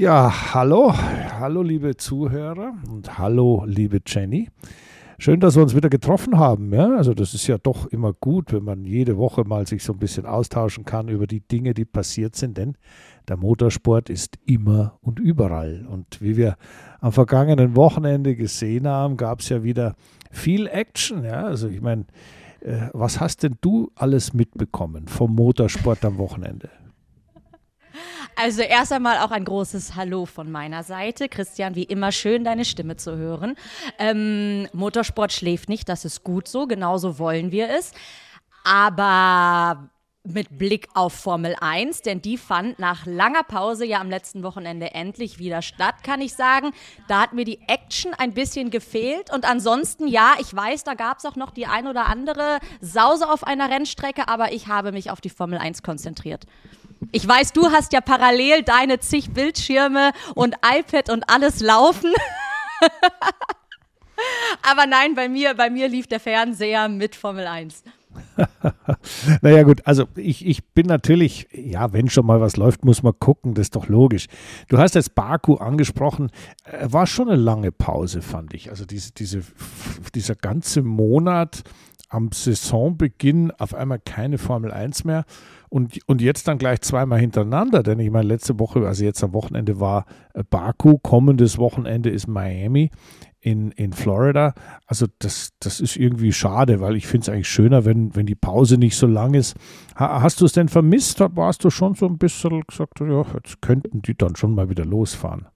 Ja, hallo, hallo liebe Zuhörer und hallo liebe Jenny. Schön, dass wir uns wieder getroffen haben. Ja? Also das ist ja doch immer gut, wenn man jede Woche mal sich so ein bisschen austauschen kann über die Dinge, die passiert sind, denn der Motorsport ist immer und überall. Und wie wir am vergangenen Wochenende gesehen haben, gab es ja wieder viel Action. Ja? Also ich meine, äh, was hast denn du alles mitbekommen vom Motorsport am Wochenende? Also erst einmal auch ein großes Hallo von meiner Seite. Christian, wie immer schön, deine Stimme zu hören. Ähm, Motorsport schläft nicht, das ist gut so, genauso wollen wir es. Aber mit Blick auf Formel 1, denn die fand nach langer Pause ja am letzten Wochenende endlich wieder statt, kann ich sagen. Da hat mir die Action ein bisschen gefehlt und ansonsten, ja, ich weiß, da gab es auch noch die ein oder andere Sause auf einer Rennstrecke, aber ich habe mich auf die Formel 1 konzentriert. Ich weiß, du hast ja parallel deine zig Bildschirme und iPad und alles laufen. Aber nein, bei mir, bei mir lief der Fernseher mit Formel 1. naja gut, also ich, ich bin natürlich, ja, wenn schon mal was läuft, muss man gucken, das ist doch logisch. Du hast jetzt Baku angesprochen, äh, war schon eine lange Pause, fand ich. Also diese, diese, dieser ganze Monat am Saisonbeginn auf einmal keine Formel 1 mehr und, und jetzt dann gleich zweimal hintereinander, denn ich meine, letzte Woche, also jetzt am Wochenende war äh, Baku, kommendes Wochenende ist Miami in, in Florida. Also das, das ist irgendwie schade, weil ich finde es eigentlich schöner, wenn, wenn die Pause nicht so lang ist. Ha, hast du es denn vermisst? Warst du schon so ein bisschen gesagt, ja, jetzt könnten die dann schon mal wieder losfahren?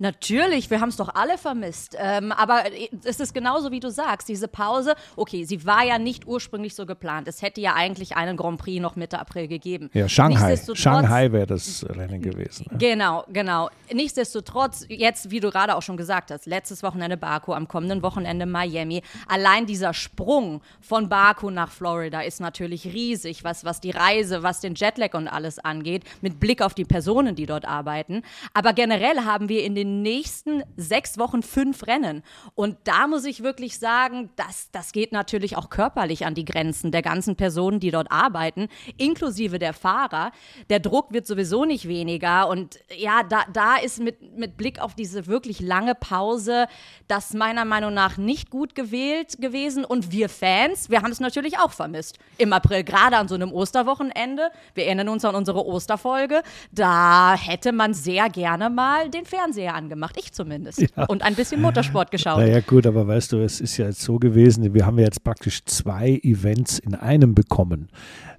Natürlich, wir haben es doch alle vermisst. Ähm, aber es ist genauso, wie du sagst, diese Pause, okay, sie war ja nicht ursprünglich so geplant. Es hätte ja eigentlich einen Grand Prix noch Mitte April gegeben. Ja, Shanghai. Shanghai wäre das Rennen gewesen. Ja. Genau, genau. Nichtsdestotrotz, jetzt, wie du gerade auch schon gesagt hast, letztes Wochenende Baku, am kommenden Wochenende Miami. Allein dieser Sprung von Baku nach Florida ist natürlich riesig, was, was die Reise, was den Jetlag und alles angeht, mit Blick auf die Personen, die dort arbeiten. Aber generell haben wir in den nächsten sechs Wochen fünf Rennen. Und da muss ich wirklich sagen, das, das geht natürlich auch körperlich an die Grenzen der ganzen Personen, die dort arbeiten, inklusive der Fahrer. Der Druck wird sowieso nicht weniger. Und ja, da, da ist mit, mit Blick auf diese wirklich lange Pause das meiner Meinung nach nicht gut gewählt gewesen. Und wir Fans, wir haben es natürlich auch vermisst. Im April, gerade an so einem Osterwochenende. Wir erinnern uns an unsere Osterfolge. Da hätte man sehr gerne mal den Fernseher angemacht, ich zumindest. Ja. Und ein bisschen Motorsport geschaut. Naja gut, aber weißt du, es ist ja jetzt so gewesen, wir haben ja jetzt praktisch zwei Events in einem bekommen.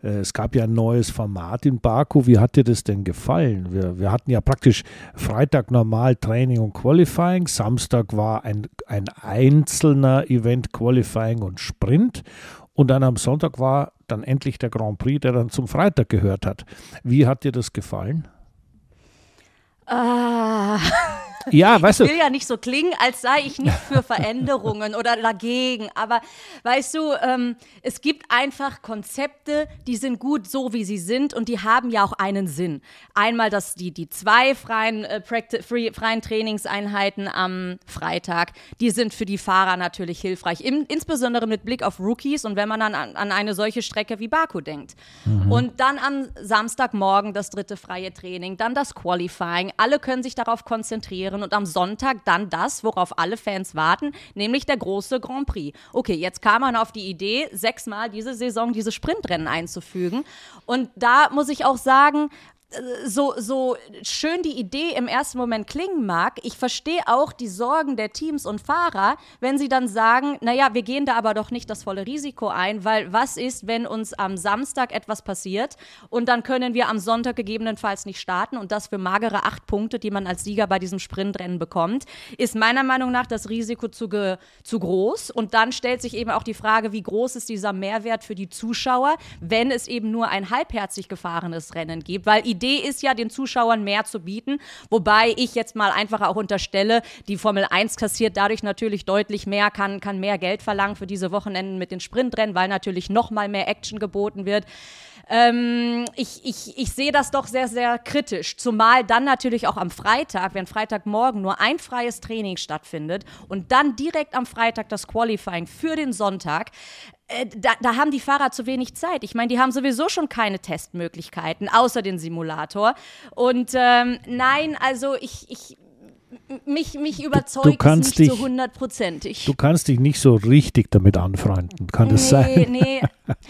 Äh, es gab ja ein neues Format in Baku. Wie hat dir das denn gefallen? Wir, wir hatten ja praktisch Freitag normal Training und Qualifying. Samstag war ein, ein einzelner Event Qualifying und Sprint. Und dann am Sonntag war dann endlich der Grand Prix, der dann zum Freitag gehört hat. Wie hat dir das gefallen? Ah. Ja, weißt du. Ich will ja nicht so klingen, als sei ich nicht für Veränderungen oder dagegen. Aber weißt du, ähm, es gibt einfach Konzepte, die sind gut so, wie sie sind und die haben ja auch einen Sinn. Einmal dass die, die zwei freien, äh, free, freien Trainingseinheiten am Freitag, die sind für die Fahrer natürlich hilfreich. Im, insbesondere mit Blick auf Rookies und wenn man dann an, an eine solche Strecke wie Baku denkt. Mhm. Und dann am Samstagmorgen das dritte freie Training, dann das Qualifying. Alle können sich darauf konzentrieren passieren und am Sonntag dann das, worauf alle Fans warten, nämlich der große Grand Prix. Okay, jetzt kam man auf die Idee, sechsmal diese Saison diese Sprintrennen einzufügen. Und da muss ich auch sagen, so, so schön die Idee im ersten Moment klingen mag, ich verstehe auch die Sorgen der Teams und Fahrer, wenn sie dann sagen, naja, wir gehen da aber doch nicht das volle Risiko ein, weil was ist, wenn uns am Samstag etwas passiert und dann können wir am Sonntag gegebenenfalls nicht starten und das für magere acht Punkte, die man als Sieger bei diesem Sprintrennen bekommt, ist meiner Meinung nach das Risiko zu, zu groß. Und dann stellt sich eben auch die Frage, wie groß ist dieser Mehrwert für die Zuschauer, wenn es eben nur ein halbherzig gefahrenes Rennen gibt, weil Idee ist ja, den Zuschauern mehr zu bieten. Wobei ich jetzt mal einfach auch unterstelle, die Formel 1 kassiert dadurch natürlich deutlich mehr, kann, kann mehr Geld verlangen für diese Wochenenden mit den Sprintrennen, weil natürlich noch mal mehr Action geboten wird. Ähm, ich, ich, ich sehe das doch sehr, sehr kritisch. Zumal dann natürlich auch am Freitag, wenn Freitagmorgen nur ein freies Training stattfindet und dann direkt am Freitag das Qualifying für den Sonntag, äh, da, da, haben die Fahrer zu wenig Zeit. Ich meine, die haben sowieso schon keine Testmöglichkeiten, außer den Simulator. Und ähm, nein, also ich, ich mich, mich überzeugt du, du nicht dich, zu 100 Prozent. Du kannst dich nicht so richtig damit anfreunden, kann das sein? Nee,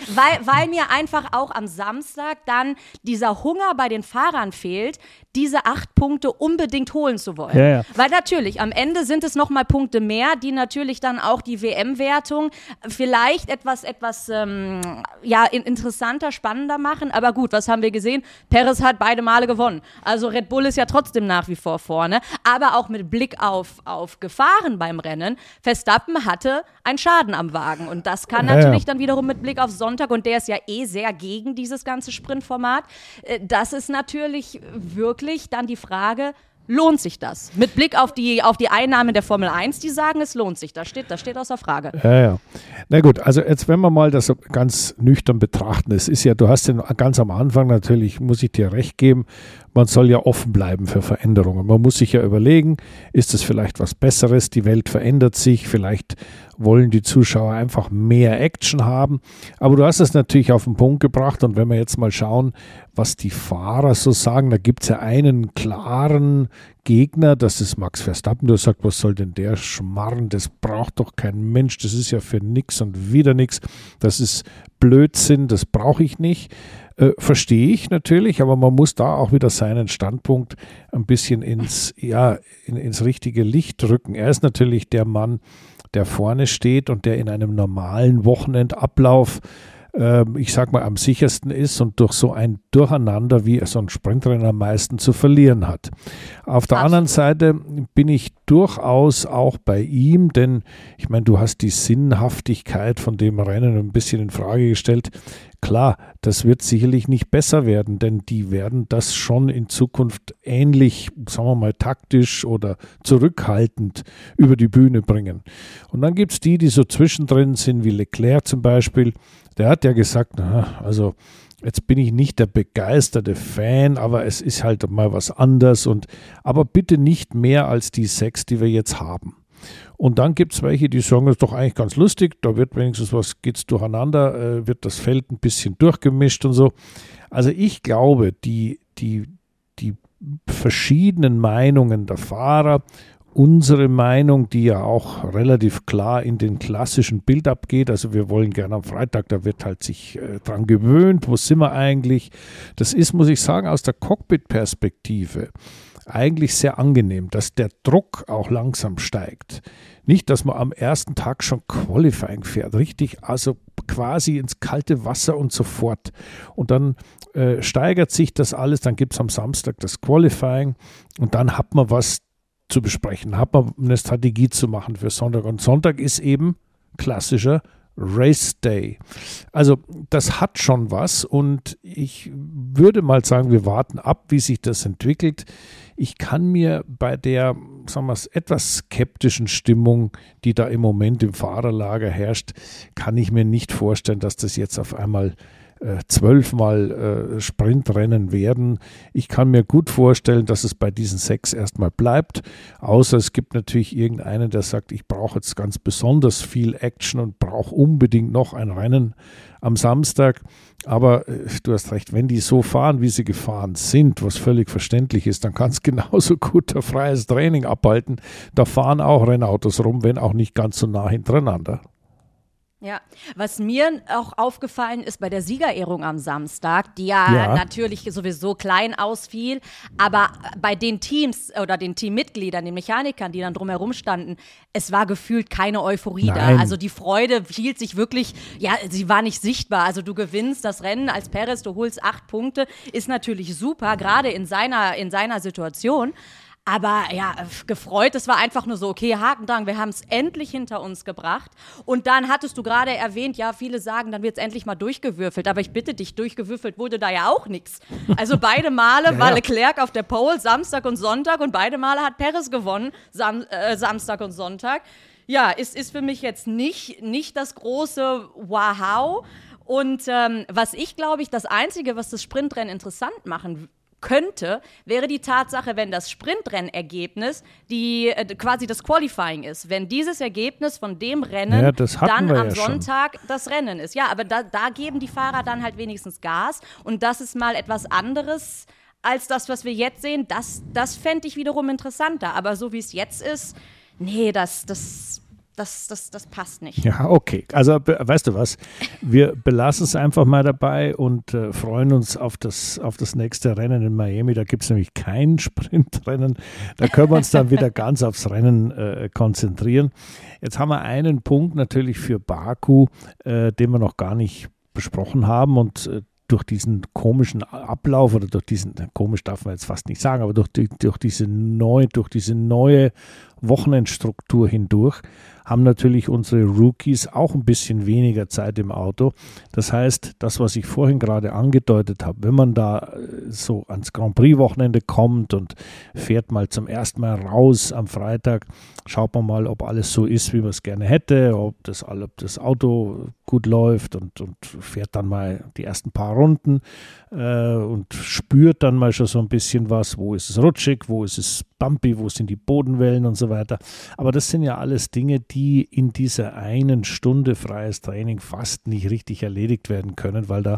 weil, weil mir einfach auch am Samstag dann dieser Hunger bei den Fahrern fehlt, diese acht Punkte unbedingt holen zu wollen. Ja, ja. Weil natürlich, am Ende sind es nochmal Punkte mehr, die natürlich dann auch die WM-Wertung vielleicht etwas, etwas ähm, ja, interessanter, spannender machen. Aber gut, was haben wir gesehen? Perez hat beide Male gewonnen. Also Red Bull ist ja trotzdem nach wie vor vorne. Aber auch mit Blick auf, auf Gefahren beim Rennen, Verstappen hatte einen Schaden am Wagen. Und das kann ja, natürlich dann wiederum mit Blick auf Sonntag, und der ist ja eh sehr gegen dieses ganze Sprintformat, äh, das ist natürlich wirklich dann die Frage, lohnt sich das? Mit Blick auf die, auf die Einnahmen der Formel 1, die sagen, es lohnt sich. Das steht, das steht außer Frage. Ja, ja. Na gut, also jetzt, wenn wir mal das ganz nüchtern betrachten, es ist ja, du hast den ganz am Anfang natürlich, muss ich dir recht geben, man soll ja offen bleiben für Veränderungen. Man muss sich ja überlegen, ist es vielleicht was Besseres? Die Welt verändert sich, vielleicht wollen die Zuschauer einfach mehr Action haben. Aber du hast es natürlich auf den Punkt gebracht und wenn wir jetzt mal schauen, was die Fahrer so sagen, da gibt es ja einen klaren Gegner, das ist Max Verstappen, der sagt, was soll denn der Schmarren, das braucht doch kein Mensch, das ist ja für nix und wieder nix, das ist Blödsinn, das brauche ich nicht. Äh, verstehe ich natürlich, aber man muss da auch wieder seinen Standpunkt ein bisschen ins, ja, in, ins richtige Licht drücken. Er ist natürlich der Mann, der vorne steht und der in einem normalen Wochenendablauf ähm, ich sag mal, am sichersten ist und durch so ein Durcheinander wie so ein Sprintrennen am meisten zu verlieren hat. Auf der Absolut. anderen Seite bin ich durchaus auch bei ihm, denn ich meine, du hast die Sinnhaftigkeit von dem Rennen ein bisschen in Frage gestellt. Klar, das wird sicherlich nicht besser werden, denn die werden das schon in Zukunft ähnlich, sagen wir mal, taktisch oder zurückhaltend über die Bühne bringen. Und dann gibt es die, die so zwischendrin sind, wie Leclerc zum Beispiel, der hat ja gesagt, na, also jetzt bin ich nicht der begeisterte Fan, aber es ist halt mal was anders und aber bitte nicht mehr als die sechs, die wir jetzt haben. Und dann gibt es welche, die sagen, das ist doch eigentlich ganz lustig, da wird wenigstens was, geht's durcheinander, äh, wird das Feld ein bisschen durchgemischt und so. Also ich glaube, die, die, die verschiedenen Meinungen der Fahrer unsere Meinung, die ja auch relativ klar in den klassischen Bild abgeht. Also wir wollen gerne am Freitag, da wird halt sich äh, dran gewöhnt, wo sind wir eigentlich? Das ist, muss ich sagen, aus der Cockpit-Perspektive eigentlich sehr angenehm, dass der Druck auch langsam steigt. Nicht, dass man am ersten Tag schon Qualifying fährt, richtig, also quasi ins kalte Wasser und so fort. Und dann äh, steigert sich das alles, dann gibt es am Samstag das Qualifying und dann hat man was zu besprechen, hat man eine Strategie zu machen für Sonntag. Und Sonntag ist eben klassischer Race Day. Also das hat schon was und ich würde mal sagen, wir warten ab, wie sich das entwickelt. Ich kann mir bei der, sagen wir es, etwas skeptischen Stimmung, die da im Moment im Fahrerlager herrscht, kann ich mir nicht vorstellen, dass das jetzt auf einmal äh, zwölfmal äh, Sprintrennen werden. Ich kann mir gut vorstellen, dass es bei diesen sechs erstmal bleibt, außer es gibt natürlich irgendeinen, der sagt, ich brauche jetzt ganz besonders viel Action und brauche unbedingt noch ein Rennen am Samstag. Aber äh, du hast recht, wenn die so fahren, wie sie gefahren sind, was völlig verständlich ist, dann kann es genauso gut ein freies Training abhalten. Da fahren auch Rennautos rum, wenn auch nicht ganz so nah hintereinander. Ja, was mir auch aufgefallen ist bei der Siegerehrung am Samstag, die ja, ja, natürlich sowieso klein ausfiel, aber bei den Teams oder den Teammitgliedern, den Mechanikern, die dann drumherum standen, es war gefühlt keine Euphorie Nein. da. Also die Freude hielt sich wirklich, ja, sie war nicht sichtbar. Also du gewinnst das Rennen als Perez, du holst acht Punkte, ist natürlich super, gerade in seiner, in seiner Situation. Aber ja, gefreut, es war einfach nur so, okay, Haken dran, wir haben es endlich hinter uns gebracht. Und dann hattest du gerade erwähnt, ja, viele sagen, dann wird es endlich mal durchgewürfelt. Aber ich bitte dich, durchgewürfelt wurde da ja auch nichts. Also beide Male ja, war Leclerc auf der Pole, Samstag und Sonntag. Und beide Male hat Perez gewonnen, Sam äh, Samstag und Sonntag. Ja, ist, ist für mich jetzt nicht, nicht das große Wow. Und ähm, was ich glaube ich, das Einzige, was das Sprintrennen interessant machen könnte, wäre die Tatsache, wenn das Sprintrennergebnis die äh, quasi das Qualifying ist. Wenn dieses Ergebnis von dem Rennen Ja, dann am ja Sonntag schon. das Rennen ist. Ja, aber da, da geben die Fahrer dann halt wenigstens Gas und das ist mal etwas anderes als das, was wir jetzt sehen. Das, das fände ich wiederum interessanter. Aber so wie es jetzt ist, nee, das, das das, das, das passt nicht. Ja, okay. Also, weißt du was? Wir belassen es einfach mal dabei und äh, freuen uns auf das, auf das nächste Rennen in Miami. Da gibt es nämlich kein Sprintrennen. Da können wir uns dann wieder ganz aufs Rennen äh, konzentrieren. Jetzt haben wir einen Punkt natürlich für Baku, äh, den wir noch gar nicht besprochen haben und äh, durch diesen komischen Ablauf oder durch diesen, komisch darf man jetzt fast nicht sagen, aber durch, die, durch, diese, neue, durch diese neue Wochenendstruktur hindurch haben natürlich unsere Rookies auch ein bisschen weniger Zeit im Auto. Das heißt, das, was ich vorhin gerade angedeutet habe, wenn man da äh, so ans Grand Prix-Wochenende kommt und fährt mal zum ersten Mal raus am Freitag, schaut man mal, ob alles so ist, wie man es gerne hätte, ob das, ob das Auto gut läuft und, und fährt dann mal die ersten paar Runden äh, und spürt dann mal schon so ein bisschen was, wo ist es rutschig, wo ist es bumpy, wo sind die Bodenwellen und so weiter. Aber das sind ja alles Dinge, die in dieser einen Stunde freies Training fast nicht richtig erledigt werden können, weil da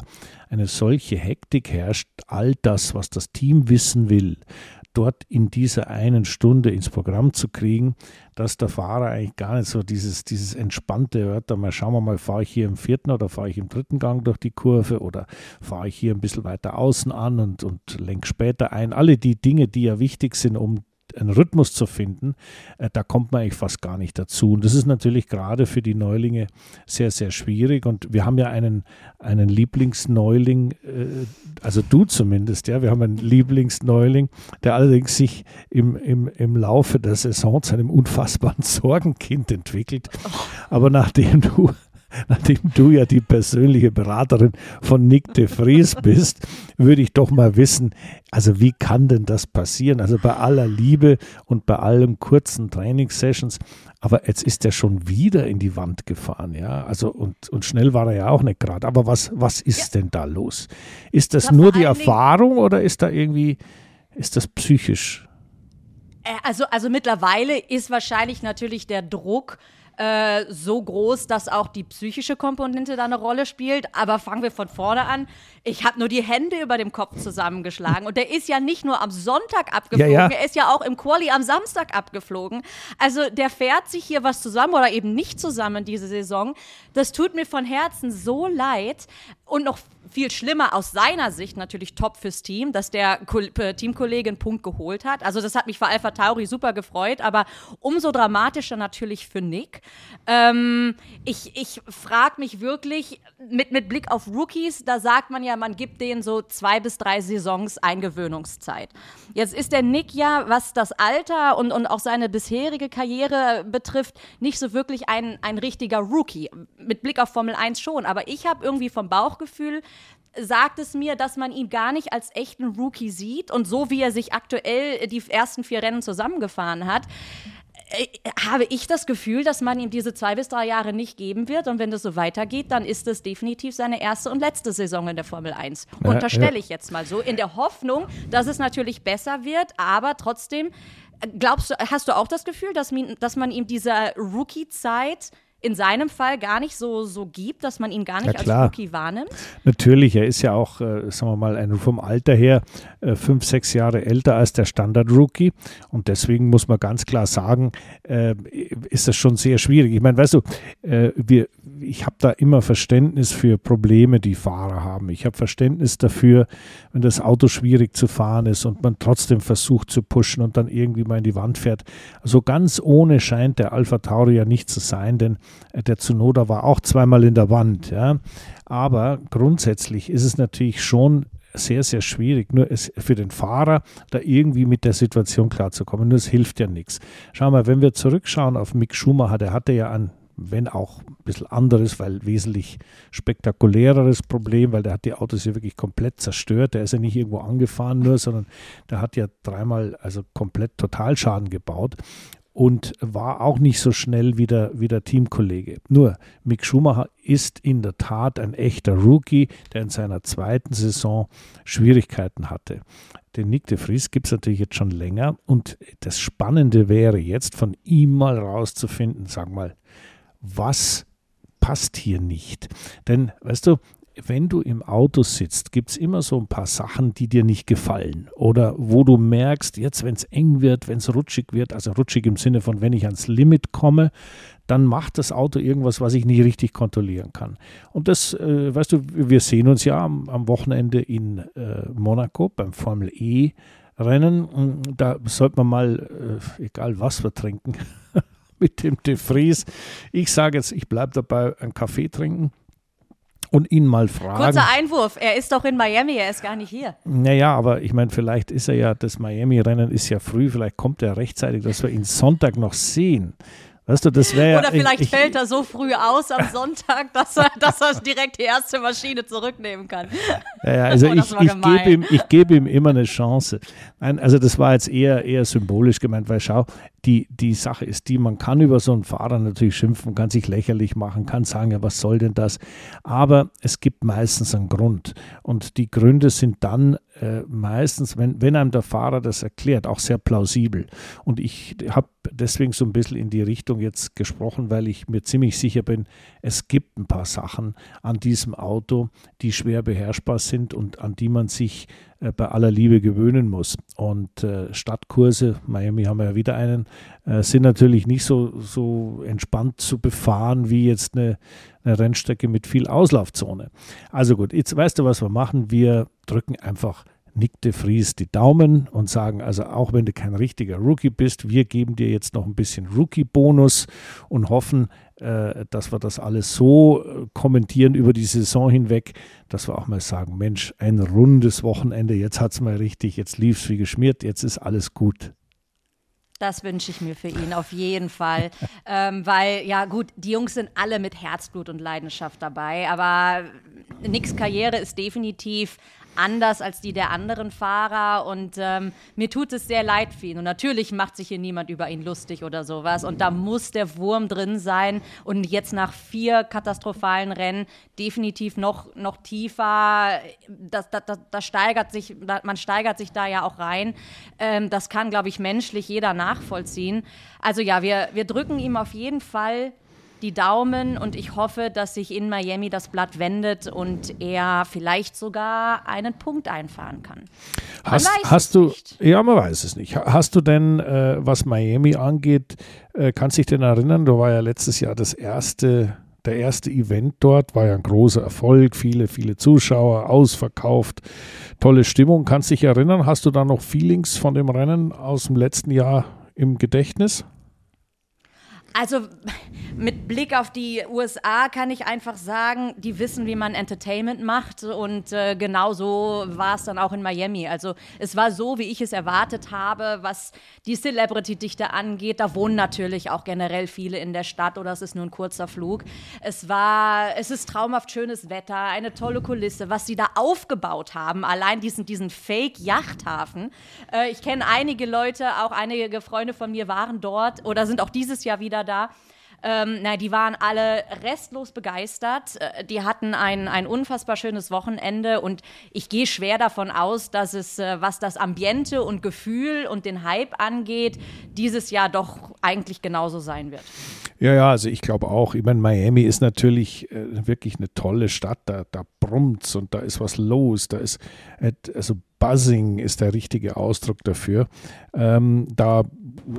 eine solche Hektik herrscht. All das, was das Team wissen will, dort in dieser einen Stunde ins Programm zu kriegen, dass der Fahrer eigentlich gar nicht so dieses, dieses entspannte hört, da mal schauen wir mal, fahre ich hier im vierten oder fahre ich im dritten Gang durch die Kurve oder fahre ich hier ein bisschen weiter außen an und, und lenke später ein. Alle die Dinge, die ja wichtig sind, um einen Rhythmus zu finden, äh, da kommt man eigentlich fast gar nicht dazu. Und das ist natürlich gerade für die Neulinge sehr, sehr schwierig. Und wir haben ja einen, einen Lieblingsneuling, äh, also du zumindest, ja, wir haben einen Lieblingsneuling, der allerdings sich im, im, im Laufe der Saison zu einem unfassbaren Sorgenkind entwickelt. Aber nachdem du nachdem du ja die persönliche Beraterin von Nick de Vries bist, würde ich doch mal wissen, also wie kann denn das passieren? Also bei aller Liebe und bei allen kurzen Trainingssessions, aber jetzt ist er schon wieder in die Wand gefahren, ja. Also und, und schnell war er ja auch nicht gerade. Aber was, was ist ja. denn da los? Ist das ja, nur die Erfahrung oder ist da irgendwie, ist das psychisch? Äh, also, also mittlerweile ist wahrscheinlich natürlich der Druck äh, so groß, dass auch die psychische Komponente da eine Rolle spielt. Aber fangen wir von vorne an. Ich habe nur die Hände über dem Kopf zusammengeschlagen. Und der ist ja nicht nur am Sonntag abgeflogen, ja, ja. er ist ja auch im Quali am Samstag abgeflogen. Also der fährt sich hier was zusammen oder eben nicht zusammen diese Saison. Das tut mir von Herzen so leid. Und noch viel schlimmer aus seiner Sicht natürlich top fürs Team, dass der äh, Teamkollege einen Punkt geholt hat. Also das hat mich für Alpha Tauri super gefreut, aber umso dramatischer natürlich für Nick. Ähm, ich ich frage mich wirklich mit, mit Blick auf Rookies, da sagt man ja, man gibt denen so zwei bis drei Saisons Eingewöhnungszeit. Jetzt ist der Nick ja, was das Alter und, und auch seine bisherige Karriere betrifft, nicht so wirklich ein, ein richtiger Rookie. Mit Blick auf Formel 1 schon, aber ich habe irgendwie vom Bauchgefühl, sagt es mir, dass man ihn gar nicht als echten Rookie sieht und so wie er sich aktuell die ersten vier Rennen zusammengefahren hat, äh, habe ich das Gefühl, dass man ihm diese zwei bis drei Jahre nicht geben wird. Und wenn das so weitergeht, dann ist es definitiv seine erste und letzte Saison in der Formel 1. Ja, Unterstelle ja. ich jetzt mal so, in der Hoffnung, dass es natürlich besser wird, aber trotzdem, äh, glaubst du, hast du auch das Gefühl, dass, dass man ihm diese Rookie-Zeit in seinem Fall gar nicht so, so gibt, dass man ihn gar nicht als Rookie wahrnimmt? Natürlich, er ist ja auch, äh, sagen wir mal, ein, vom Alter her äh, fünf, sechs Jahre älter als der Standard-Rookie. Und deswegen muss man ganz klar sagen, äh, ist das schon sehr schwierig. Ich meine, weißt du, äh, wir, ich habe da immer Verständnis für Probleme, die Fahrer haben. Ich habe Verständnis dafür, wenn das Auto schwierig zu fahren ist und man trotzdem versucht zu pushen und dann irgendwie mal in die Wand fährt. Also ganz ohne scheint der Alpha Tauri ja nicht zu sein, denn der Zunoda war auch zweimal in der Wand. Ja. Aber grundsätzlich ist es natürlich schon sehr, sehr schwierig, nur es, für den Fahrer da irgendwie mit der Situation klarzukommen. Nur es hilft ja nichts. Schau mal, wenn wir zurückschauen auf Mick Schumacher, der hatte ja an wenn auch ein bisschen anderes, weil wesentlich spektakuläreres Problem, weil der hat die Autos ja wirklich komplett zerstört. Der ist ja nicht irgendwo angefahren nur, sondern der hat ja dreimal also komplett Totalschaden gebaut. Und war auch nicht so schnell wie der, wie der Teamkollege. Nur Mick Schumacher ist in der Tat ein echter Rookie, der in seiner zweiten Saison Schwierigkeiten hatte. Den Nick de Vries gibt es natürlich jetzt schon länger und das Spannende wäre jetzt von ihm mal rauszufinden, sag mal, was passt hier nicht? Denn, weißt du, wenn du im Auto sitzt, gibt es immer so ein paar Sachen, die dir nicht gefallen. Oder wo du merkst, jetzt, wenn es eng wird, wenn es rutschig wird, also rutschig im Sinne von, wenn ich ans Limit komme, dann macht das Auto irgendwas, was ich nicht richtig kontrollieren kann. Und das, äh, weißt du, wir sehen uns ja am, am Wochenende in äh, Monaco beim Formel E. Rennen, da sollte man mal, äh, egal was wir trinken, mit dem De Vries. Ich sage jetzt, ich bleibe dabei, einen Kaffee trinken und ihn mal fragen. Kurzer Einwurf, er ist doch in Miami, er ist gar nicht hier. Naja, aber ich meine, vielleicht ist er ja, das Miami-Rennen ist ja früh, vielleicht kommt er rechtzeitig, dass wir ihn Sonntag noch sehen. Weißt du, das wäre Oder vielleicht ich, fällt er so früh aus am Sonntag, dass er, dass er direkt die erste Maschine zurücknehmen kann. Ja, ja also oh, ich, ich gebe ihm, geb ihm immer eine Chance. Nein, also das war jetzt eher, eher symbolisch gemeint, weil schau, die, die Sache ist die, man kann über so einen Fahrer natürlich schimpfen, kann sich lächerlich machen, kann sagen, ja, was soll denn das? Aber es gibt meistens einen Grund. Und die Gründe sind dann äh, meistens, wenn, wenn einem der Fahrer das erklärt, auch sehr plausibel. Und ich habe deswegen so ein bisschen in die Richtung jetzt gesprochen, weil ich mir ziemlich sicher bin, es gibt ein paar Sachen an diesem Auto, die schwer beherrschbar sind und an die man sich bei aller Liebe gewöhnen muss. Und äh, Stadtkurse, Miami haben wir ja wieder einen, äh, sind natürlich nicht so, so entspannt zu befahren wie jetzt eine, eine Rennstrecke mit viel Auslaufzone. Also gut, jetzt weißt du, was wir machen. Wir drücken einfach Nick de Vries die Daumen und sagen, also auch wenn du kein richtiger Rookie bist, wir geben dir jetzt noch ein bisschen Rookie-Bonus und hoffen, äh, dass wir das alles so äh, kommentieren über die Saison hinweg, dass wir auch mal sagen, Mensch, ein rundes Wochenende, jetzt hat es mal richtig, jetzt lief es wie geschmiert, jetzt ist alles gut. Das wünsche ich mir für ihn auf jeden Fall. ähm, weil, ja, gut, die Jungs sind alle mit Herzblut und Leidenschaft dabei, aber Nicks Karriere ist definitiv anders als die der anderen Fahrer und ähm, mir tut es sehr leid für ihn. Und natürlich macht sich hier niemand über ihn lustig oder sowas. Und da muss der Wurm drin sein und jetzt nach vier katastrophalen Rennen definitiv noch, noch tiefer. Das, das, das, das steigert sich, man steigert sich da ja auch rein. Ähm, das kann, glaube ich, menschlich jeder nachvollziehen. Also ja, wir, wir drücken ihm auf jeden Fall die Daumen und ich hoffe, dass sich in Miami das Blatt wendet und er vielleicht sogar einen Punkt einfahren kann. Man hast, hast du, nicht. ja, man weiß es nicht. Hast du denn, äh, was Miami angeht, äh, kannst dich denn erinnern, da war ja letztes Jahr das erste der erste Event dort war ja ein großer Erfolg, viele, viele Zuschauer, ausverkauft, tolle Stimmung. Kannst dich erinnern, hast du da noch Feelings von dem Rennen aus dem letzten Jahr im Gedächtnis? Also mit Blick auf die USA kann ich einfach sagen, die wissen, wie man Entertainment macht und äh, genau so war es dann auch in Miami. Also es war so, wie ich es erwartet habe, was die Celebrity-Dichte angeht. Da wohnen natürlich auch generell viele in der Stadt oder es ist nur ein kurzer Flug. Es war, es ist traumhaft schönes Wetter, eine tolle Kulisse, was sie da aufgebaut haben, allein diesen, diesen Fake-Yachthafen. Äh, ich kenne einige Leute, auch einige Freunde von mir waren dort oder sind auch dieses Jahr wieder da. Ähm, na, die waren alle restlos begeistert. Äh, die hatten ein, ein unfassbar schönes Wochenende und ich gehe schwer davon aus, dass es, äh, was das Ambiente und Gefühl und den Hype angeht, dieses Jahr doch eigentlich genauso sein wird. Ja, ja, also ich glaube auch. Ich meine, Miami ist natürlich äh, wirklich eine tolle Stadt. Da, da brummt und da ist was los. Da ist, äh, also Buzzing ist der richtige Ausdruck dafür. Ähm, da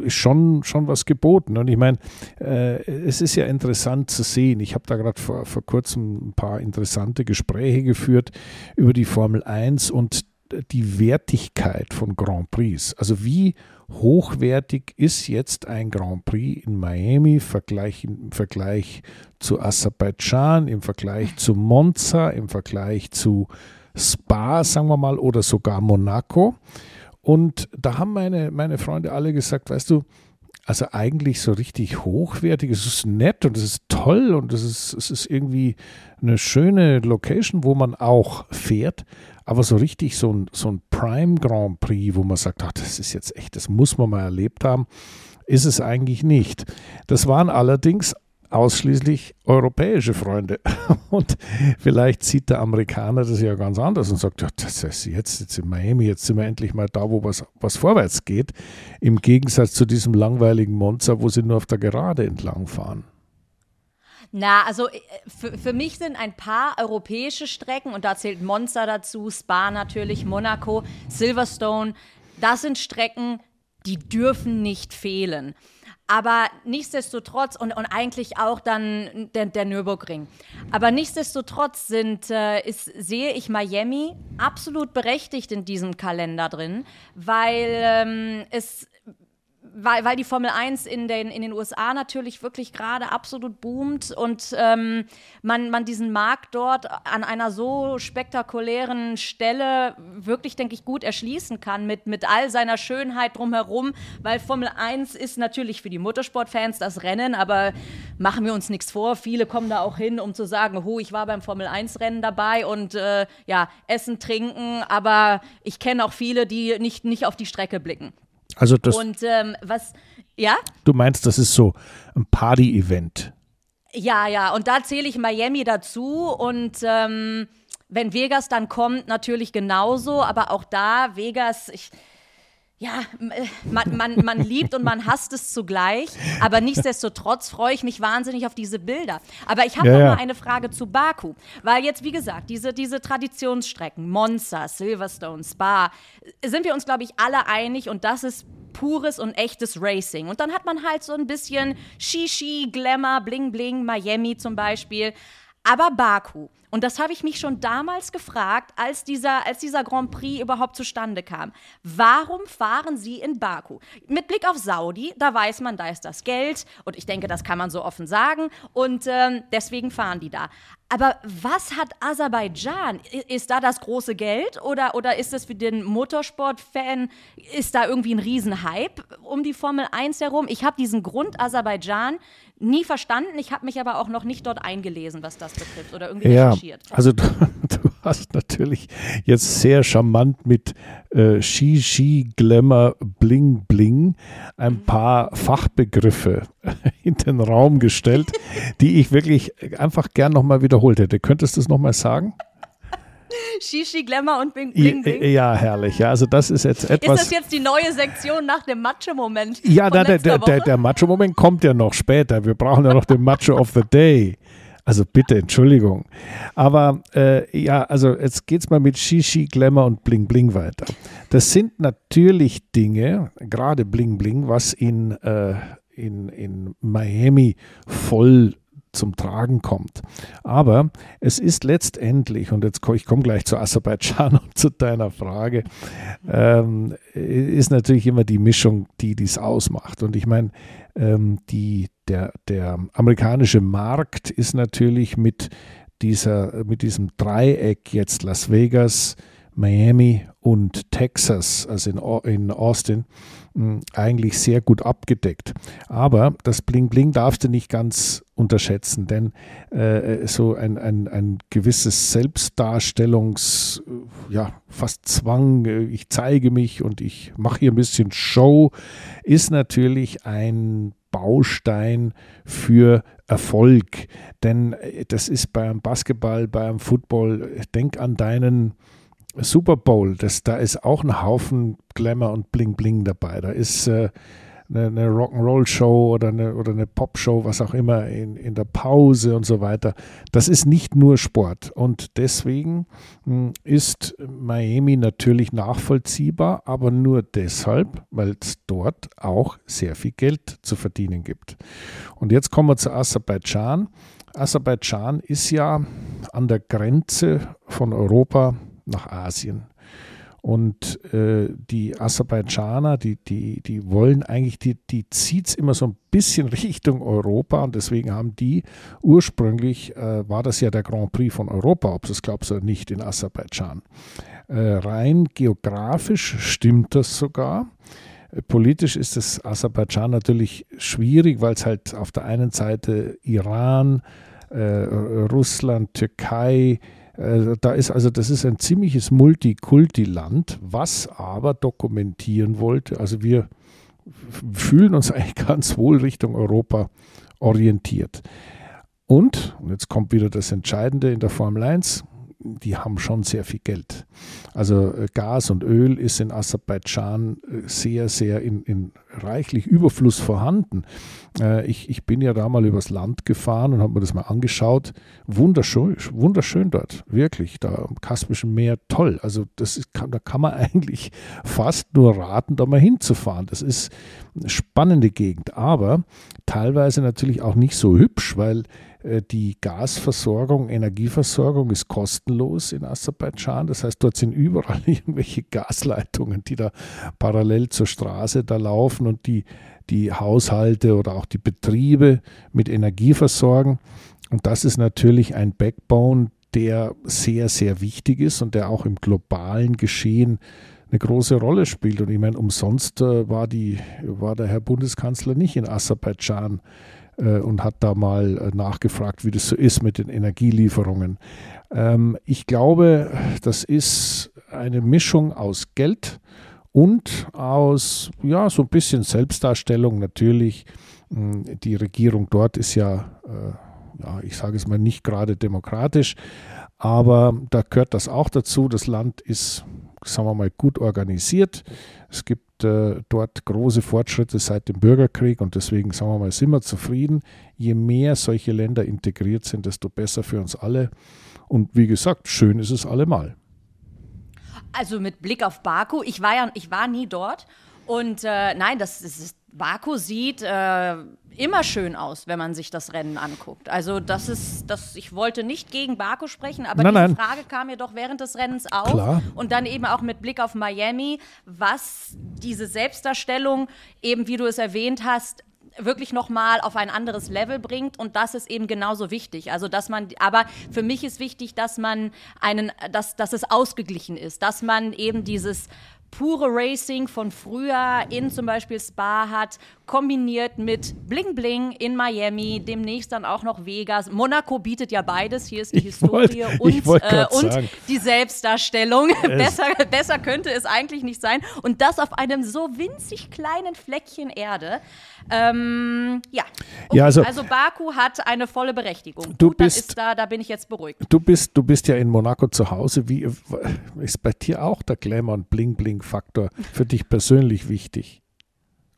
ist schon, schon was geboten. Und ich meine, äh, es ist ja interessant zu sehen. Ich habe da gerade vor, vor kurzem ein paar interessante Gespräche geführt über die Formel 1 und die Wertigkeit von Grand Prix. Also wie hochwertig ist jetzt ein Grand Prix in Miami Vergleich, im Vergleich zu Aserbaidschan, im Vergleich zu Monza, im Vergleich zu Spa, sagen wir mal, oder sogar Monaco. Und da haben meine, meine Freunde alle gesagt, weißt du, also eigentlich so richtig hochwertig, es ist nett und es ist toll und es ist, es ist irgendwie eine schöne Location, wo man auch fährt, aber so richtig so ein, so ein Prime Grand Prix, wo man sagt, ach, das ist jetzt echt, das muss man mal erlebt haben, ist es eigentlich nicht. Das waren allerdings ausschließlich europäische Freunde. Und vielleicht sieht der Amerikaner das ja ganz anders und sagt, ja, das ist jetzt, jetzt in Miami, jetzt sind wir endlich mal da, wo was, was vorwärts geht, im Gegensatz zu diesem langweiligen Monster, wo sie nur auf der Gerade entlang fahren. Na, also äh, für, für mich sind ein paar europäische Strecken, und da zählt Monza dazu, Spa natürlich, Monaco, Silverstone, das sind Strecken, die dürfen nicht fehlen. Aber nichtsdestotrotz, und, und eigentlich auch dann der, der Nürburgring. Aber nichtsdestotrotz sind, äh, ist, sehe ich Miami absolut berechtigt in diesem Kalender drin, weil ähm, es weil, weil die Formel 1 in den, in den USA natürlich wirklich gerade absolut boomt und ähm, man, man diesen Markt dort an einer so spektakulären Stelle wirklich, denke ich, gut erschließen kann mit, mit all seiner Schönheit drumherum, weil Formel 1 ist natürlich für die Motorsportfans das Rennen, aber machen wir uns nichts vor, viele kommen da auch hin, um zu sagen, oh, ich war beim Formel 1 Rennen dabei und äh, ja, essen, trinken, aber ich kenne auch viele, die nicht, nicht auf die Strecke blicken. Also das. Und ähm, was, ja? Du meinst, das ist so ein Party-Event. Ja, ja. Und da zähle ich Miami dazu und ähm, wenn Vegas dann kommt, natürlich genauso. Aber auch da, Vegas, ich ja, äh, man, man, man liebt und man hasst es zugleich, aber nichtsdestotrotz freue ich mich wahnsinnig auf diese Bilder. Aber ich habe ja, noch mal eine Frage zu Baku, weil jetzt, wie gesagt, diese, diese Traditionsstrecken, Monza, Silverstone, Spa, sind wir uns, glaube ich, alle einig und das ist pures und echtes Racing. Und dann hat man halt so ein bisschen Shishi, Glamour, Bling Bling, Miami zum Beispiel. Aber Baku, und das habe ich mich schon damals gefragt, als dieser, als dieser Grand Prix überhaupt zustande kam. Warum fahren Sie in Baku? Mit Blick auf Saudi, da weiß man, da ist das Geld. Und ich denke, das kann man so offen sagen. Und ähm, deswegen fahren die da. Aber was hat Aserbaidschan? Ist da das große Geld oder, oder ist es für den Motorsportfan, ist da irgendwie ein Riesenhype um die Formel 1 herum? Ich habe diesen Grund Aserbaidschan nie verstanden. Ich habe mich aber auch noch nicht dort eingelesen, was das betrifft oder irgendwie ja, recherchiert. Also hast natürlich jetzt sehr charmant mit äh, Ski, Ski, Glamour, Bling, Bling ein mhm. paar Fachbegriffe in den Raum gestellt, die ich wirklich einfach gern nochmal wiederholt hätte. Könntest du es nochmal sagen? Shishi, Glamour und Bing, Bling, Bling. Ja, herrlich. Ja, also das ist jetzt etwas. Ist das jetzt die neue Sektion nach dem Macho-Moment? Ja, der, der, der, der Macho-Moment kommt ja noch später. Wir brauchen ja noch den Macho of the Day. Also bitte, Entschuldigung. Aber äh, ja, also jetzt geht es mal mit Shishi, Glamour und Bling Bling weiter. Das sind natürlich Dinge, gerade Bling Bling, was in, äh, in, in Miami voll zum Tragen kommt. Aber es ist letztendlich, und jetzt ich komme gleich zu Aserbaidschan und zu deiner Frage, ähm, ist natürlich immer die Mischung, die dies ausmacht. Und ich meine, ähm, die, der, der amerikanische Markt ist natürlich mit dieser, mit diesem Dreieck jetzt Las Vegas, Miami und Texas, also in, in Austin, eigentlich sehr gut abgedeckt. Aber das Bling Bling darfst du nicht ganz unterschätzen, denn äh, so ein, ein, ein gewisses Selbstdarstellungs, ja, fast Zwang, äh, ich zeige mich und ich mache hier ein bisschen Show, ist natürlich ein Baustein für Erfolg. Denn äh, das ist beim Basketball, beim Football, denk an deinen Super Bowl, das, da ist auch ein Haufen Glamour und Bling Bling dabei. Da ist äh, eine, eine Rock'n'Roll-Show oder eine, oder eine Pop-Show, was auch immer, in, in der Pause und so weiter. Das ist nicht nur Sport. Und deswegen hm, ist Miami natürlich nachvollziehbar, aber nur deshalb, weil es dort auch sehr viel Geld zu verdienen gibt. Und jetzt kommen wir zu Aserbaidschan. Aserbaidschan ist ja an der Grenze von Europa nach Asien. Und äh, die Aserbaidschaner, die, die, die wollen eigentlich, die, die zieht es immer so ein bisschen Richtung Europa und deswegen haben die ursprünglich, äh, war das ja der Grand Prix von Europa, ob du es glaubst oder nicht, in Aserbaidschan. Äh, rein geografisch stimmt das sogar. Äh, politisch ist das Aserbaidschan natürlich schwierig, weil es halt auf der einen Seite Iran, äh, Russland, Türkei, da ist also, das ist ein ziemliches Multikulti-Land, was aber dokumentieren wollte. Also wir fühlen uns eigentlich ganz wohl Richtung Europa orientiert. Und, und jetzt kommt wieder das Entscheidende in der Formel 1, die haben schon sehr viel Geld. Also äh, Gas und Öl ist in Aserbaidschan äh, sehr, sehr in, in reichlich Überfluss vorhanden. Äh, ich, ich bin ja da mal übers Land gefahren und habe mir das mal angeschaut. Wunderschön, wunderschön dort, wirklich. Da am Kaspischen Meer, toll. Also das ist, da kann man eigentlich fast nur raten, da mal hinzufahren. Das ist eine spannende Gegend, aber teilweise natürlich auch nicht so hübsch, weil die Gasversorgung, Energieversorgung ist kostenlos in Aserbaidschan. Das heißt, dort sind überall irgendwelche Gasleitungen, die da parallel zur Straße da laufen und die die Haushalte oder auch die Betriebe mit Energie versorgen. Und das ist natürlich ein Backbone, der sehr, sehr wichtig ist und der auch im globalen Geschehen eine große Rolle spielt. Und ich meine, umsonst äh, war, die, war der Herr Bundeskanzler nicht in Aserbaidschan äh, und hat da mal äh, nachgefragt, wie das so ist mit den Energielieferungen. Ähm, ich glaube, das ist eine Mischung aus Geld und aus, ja, so ein bisschen Selbstdarstellung natürlich. Hm, die Regierung dort ist ja, äh, ja ich sage es mal, nicht gerade demokratisch, aber da gehört das auch dazu. Das Land ist, sagen wir mal, gut organisiert. Es gibt äh, dort große Fortschritte seit dem Bürgerkrieg und deswegen sagen wir mal, sind wir zufrieden. Je mehr solche Länder integriert sind, desto besser für uns alle. Und wie gesagt, schön ist es allemal. Also mit Blick auf Baku, ich war ja, ich war nie dort und äh, nein, das, das ist, Baku sieht äh, immer schön aus, wenn man sich das Rennen anguckt. Also das ist, das, ich wollte nicht gegen Baku sprechen, aber nein, diese nein. Frage kam mir doch während des Rennens auf. Klar. Und dann eben auch mit Blick auf Miami, was diese Selbstdarstellung eben, wie du es erwähnt hast, wirklich nochmal auf ein anderes Level bringt und das ist eben genauso wichtig. Also dass man, aber für mich ist wichtig, dass man einen, dass, dass es ausgeglichen ist, dass man eben dieses pure Racing von früher in zum Beispiel Spa hat, kombiniert mit Bling Bling in Miami, demnächst dann auch noch Vegas. Monaco bietet ja beides. Hier ist die ich Historie wollt, und, äh, und die Selbstdarstellung. besser, besser könnte es eigentlich nicht sein. Und das auf einem so winzig kleinen Fleckchen Erde. Ähm, ja. Okay. ja also, also, Baku hat eine volle Berechtigung. Du Gut, bist da, da bin ich jetzt beruhigt. Du bist, du bist ja in Monaco zu Hause. Wie ist bei dir auch der Glamour und Bling Bling Faktor für dich persönlich wichtig?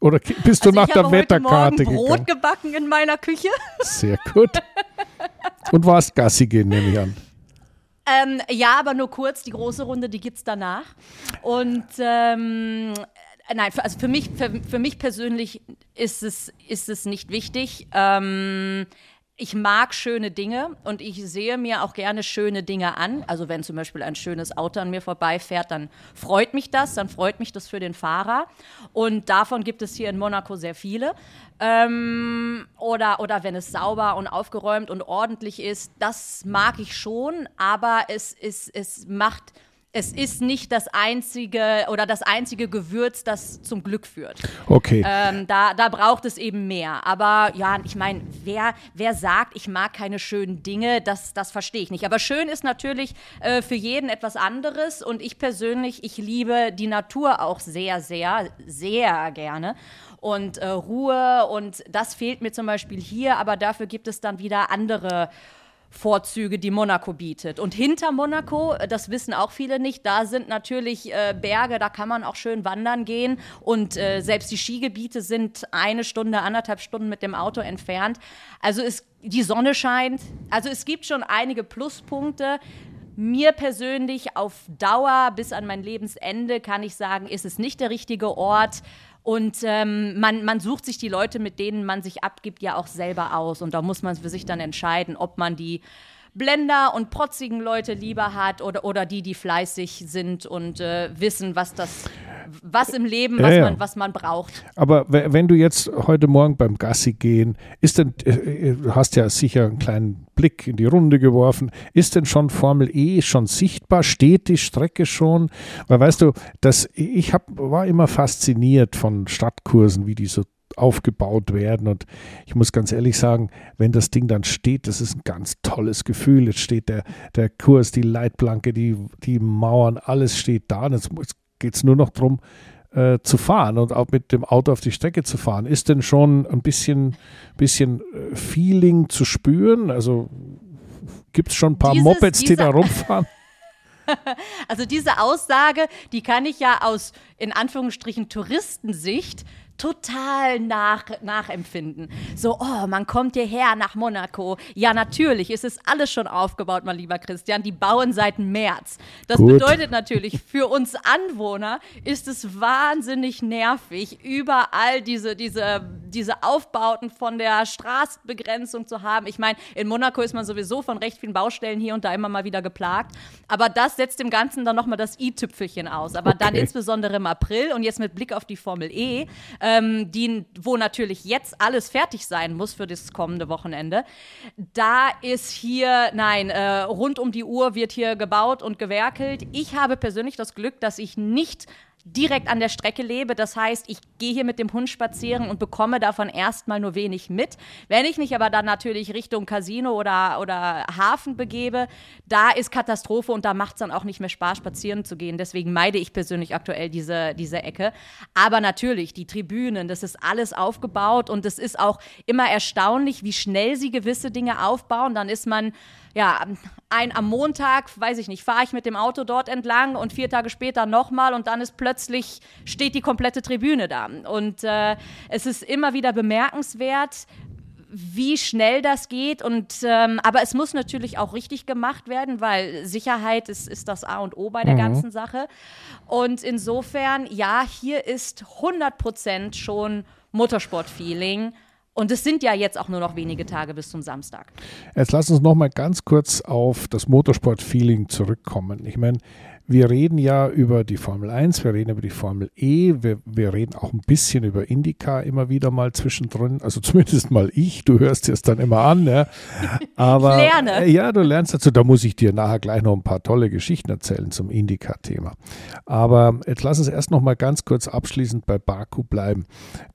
Oder bist du also nach der Wetterkarte gegangen? Ich habe Brot gebacken in meiner Küche. Sehr gut. Und warst Gassi gehen, nehme ich an. Ähm, ja, aber nur kurz. Die große Runde, die gibt es danach. Und ähm, nein, für, also für mich, für, für, mich persönlich ist es, ist es nicht wichtig. Ähm, ich mag schöne Dinge und ich sehe mir auch gerne schöne Dinge an. Also wenn zum Beispiel ein schönes Auto an mir vorbeifährt, dann freut mich das, dann freut mich das für den Fahrer. Und davon gibt es hier in Monaco sehr viele. Ähm, oder, oder wenn es sauber und aufgeräumt und ordentlich ist, das mag ich schon, aber es, es, es macht es ist nicht das einzige oder das einzige Gewürz, das zum Glück führt. Okay. Ähm, da, da braucht es eben mehr. Aber ja, ich meine, wer, wer sagt, ich mag keine schönen Dinge, das, das verstehe ich nicht. Aber schön ist natürlich äh, für jeden etwas anderes. Und ich persönlich, ich liebe die Natur auch sehr, sehr, sehr gerne und äh, Ruhe. Und das fehlt mir zum Beispiel hier, aber dafür gibt es dann wieder andere Vorzüge, die Monaco bietet. Und hinter Monaco, äh, das wissen auch viele nicht, da sind natürlich äh, Berge, da kann man auch schön wandern gehen. Und äh, selbst die Skigebiete sind eine Stunde, anderthalb Stunden mit dem Auto entfernt. Also es, die Sonne scheint. Also es gibt schon einige Pluspunkte. Mir persönlich auf Dauer bis an mein Lebensende kann ich sagen, ist es nicht der richtige Ort. Und ähm, man, man sucht sich die Leute, mit denen man sich abgibt, ja auch selber aus. Und da muss man für sich dann entscheiden, ob man die Blender und protzigen Leute lieber hat oder, oder die, die fleißig sind und äh, wissen, was das was im Leben, was, ja, ja. Man, was man braucht. Aber wenn du jetzt heute Morgen beim Gassi gehen, ist denn, äh, äh, du hast ja sicher einen kleinen Blick in die Runde geworfen, ist denn schon Formel E schon sichtbar? Steht die Strecke schon? Weil weißt du, das, ich hab, war immer fasziniert von Stadtkursen, wie die so aufgebaut werden. Und ich muss ganz ehrlich sagen, wenn das Ding dann steht, das ist ein ganz tolles Gefühl. Jetzt steht der, der Kurs, die Leitplanke, die, die Mauern, alles steht da. Und jetzt geht es nur noch darum, äh, zu fahren und auch mit dem Auto auf die Strecke zu fahren. Ist denn schon ein bisschen, bisschen äh, Feeling zu spüren? Also gibt es schon ein paar Dieses- Mopeds, die da rumfahren? Also diese Aussage, die kann ich ja aus in Anführungsstrichen Touristensicht total nach, nachempfinden. So, oh, man kommt hierher nach Monaco. Ja, natürlich, es ist alles schon aufgebaut, mein lieber Christian. Die bauen seit März. Das Gut. bedeutet natürlich, für uns Anwohner ist es wahnsinnig nervig, überall diese, diese, diese Aufbauten von der Straßenbegrenzung zu haben. Ich meine, in Monaco ist man sowieso von recht vielen Baustellen hier und da immer mal wieder geplagt. Aber das setzt dem Ganzen dann nochmal das i-Tüpfelchen aus. Aber dann Okay. insbesondere im April und jetzt mit Blick auf die Formel E, ähm, die, wo natürlich jetzt alles fertig sein muss für das kommende Wochenende, da ist hier, nein, äh, rund um die Uhr wird hier gebaut und gewerkelt. Ich habe persönlich das Glück, dass ich nicht direkt an der Strecke lebe. Das heißt, ich gehe hier mit dem Hund spazieren und bekomme davon erstmal nur wenig mit. Wenn ich mich aber dann natürlich Richtung Casino oder, oder Hafen begebe, da ist Katastrophe und da macht es dann auch nicht mehr Spaß, spazieren zu gehen. Deswegen meide ich persönlich aktuell diese, diese Ecke. Aber natürlich, die Tribünen, das ist alles aufgebaut und es ist auch immer erstaunlich, wie schnell sie gewisse Dinge aufbauen. Dann ist man ja, ein am Montag, weiß ich nicht, fahre ich mit dem Auto dort entlang und vier Tage später nochmal und dann ist plötzlich, steht die komplette Tribüne da. Und äh, es ist immer wieder bemerkenswert, wie schnell das geht. Und ähm, aber es muss natürlich auch richtig gemacht werden, weil Sicherheit ist, ist das A und O bei der ganzen Sache. Und insofern, ja, hier ist 100 Prozent schon Motorsport-Feeling. Und es sind ja jetzt auch nur noch wenige Tage bis zum Samstag. Jetzt lass uns noch mal ganz kurz auf das Motorsport-Feeling zurückkommen. Ich meine, wir reden ja über die Formel 1, wir reden über die Formel E, wir, wir reden auch ein bisschen über IndyCar immer wieder mal zwischendrin, also zumindest mal ich, du hörst dir es dann immer an, ja. Aber Ich lerne. äh, ja, du lernst dazu, da muss ich dir nachher gleich noch ein paar tolle Geschichten erzählen zum IndyCar-Thema. Aber jetzt lass uns erst noch mal ganz kurz abschließend bei Baku bleiben.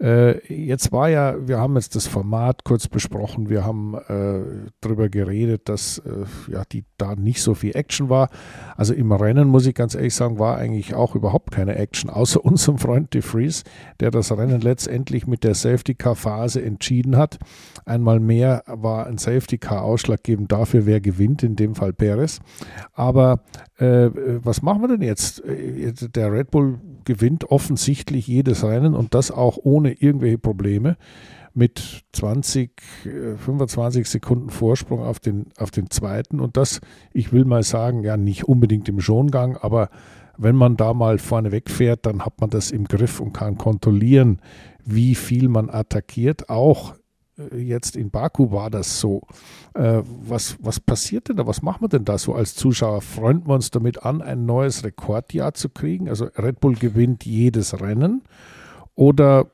Äh, jetzt war ja, wir haben jetzt das Format kurz besprochen, wir haben äh, darüber geredet, dass äh, ja, die, da nicht so viel Action war. Also im Rennen, muss ich ganz ehrlich sagen, war eigentlich auch überhaupt keine Action, außer unserem Freund De Vries, der das Rennen letztendlich mit der Safety-Car-Phase entschieden hat. Einmal mehr war ein Safety-Car ausschlaggebend dafür, wer gewinnt, in dem Fall Perez. Aber äh, was machen wir denn jetzt? Äh, Der Red Bull gewinnt offensichtlich jedes Rennen und das auch ohne irgendwelche Probleme mit 20, äh, 25 Sekunden Vorsprung auf den, auf den zweiten. Und das, ich will mal sagen, ja, nicht unbedingt im Schongang, aber wenn man da mal vorne wegfährt, dann hat man das im Griff und kann kontrollieren, wie viel man attackiert. Auch äh, jetzt in Baku war das so. Äh, was, was passiert denn da? Was machen wir denn da so als Zuschauer? Freunden wir uns damit an, ein neues Rekordjahr zu kriegen? Also Red Bull gewinnt jedes Rennen. Oder,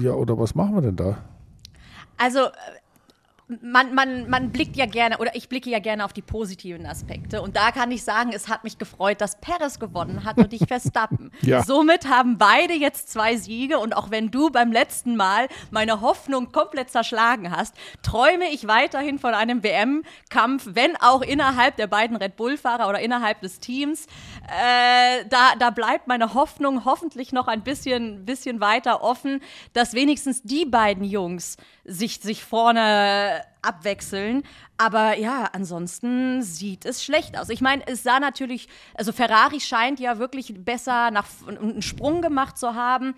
ja, oder was machen wir denn da? Also äh, man, man, man blickt ja gerne, oder ich blicke ja gerne auf die positiven Aspekte. Und da kann ich sagen, es hat mich gefreut, dass Perez gewonnen hat und ich Verstappen. Ja. Somit haben beide jetzt zwei Siege. Und auch wenn du beim letzten Mal meine Hoffnung komplett zerschlagen hast, träume ich weiterhin von einem WM-Kampf, wenn auch innerhalb der beiden Red Bull-Fahrer oder innerhalb des Teams. Äh, da, da bleibt meine Hoffnung hoffentlich noch ein bisschen, bisschen weiter offen, dass wenigstens die beiden Jungs sich, sich vorne abwechseln. Aber ja, ansonsten sieht es schlecht aus. Ich meine, es sah natürlich, also Ferrari scheint ja wirklich besser nach einen Sprung gemacht zu haben.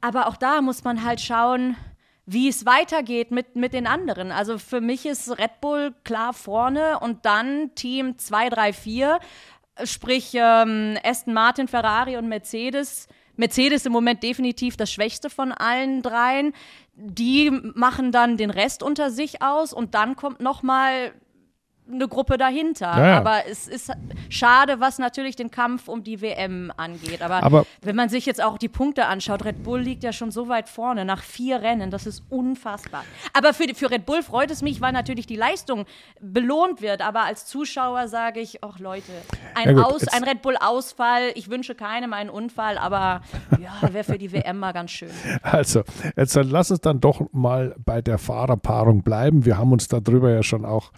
Aber auch da muss man halt schauen, wie es weitergeht mit, mit den anderen. Also für mich ist Red Bull klar vorne und dann Team 2, 3, 4, sprich ähm, Aston Martin, Ferrari und Mercedes. Mercedes im Moment definitiv das Schwächste von allen dreien. Die machen dann den Rest unter sich aus und dann kommt noch mal eine Gruppe dahinter. Ja, ja. Aber es ist schade, was natürlich den Kampf um die WM angeht. Aber, Aber- wenn man sich jetzt auch die Punkte anschaut, Red Bull liegt ja schon so weit vorne nach vier Rennen. Das ist unfassbar. Aber für, für Red Bull freut es mich, weil natürlich die Leistung belohnt wird. Aber als Zuschauer sage ich, ach Leute, ein, Ja Aus, ein Red Bull-Ausfall. Ich wünsche keinem einen Unfall, aber ja, wäre für die WM mal ganz schön. Also, jetzt lass uns dann doch mal bei der Fahrerpaarung bleiben. Wir haben uns darüber ja schon auch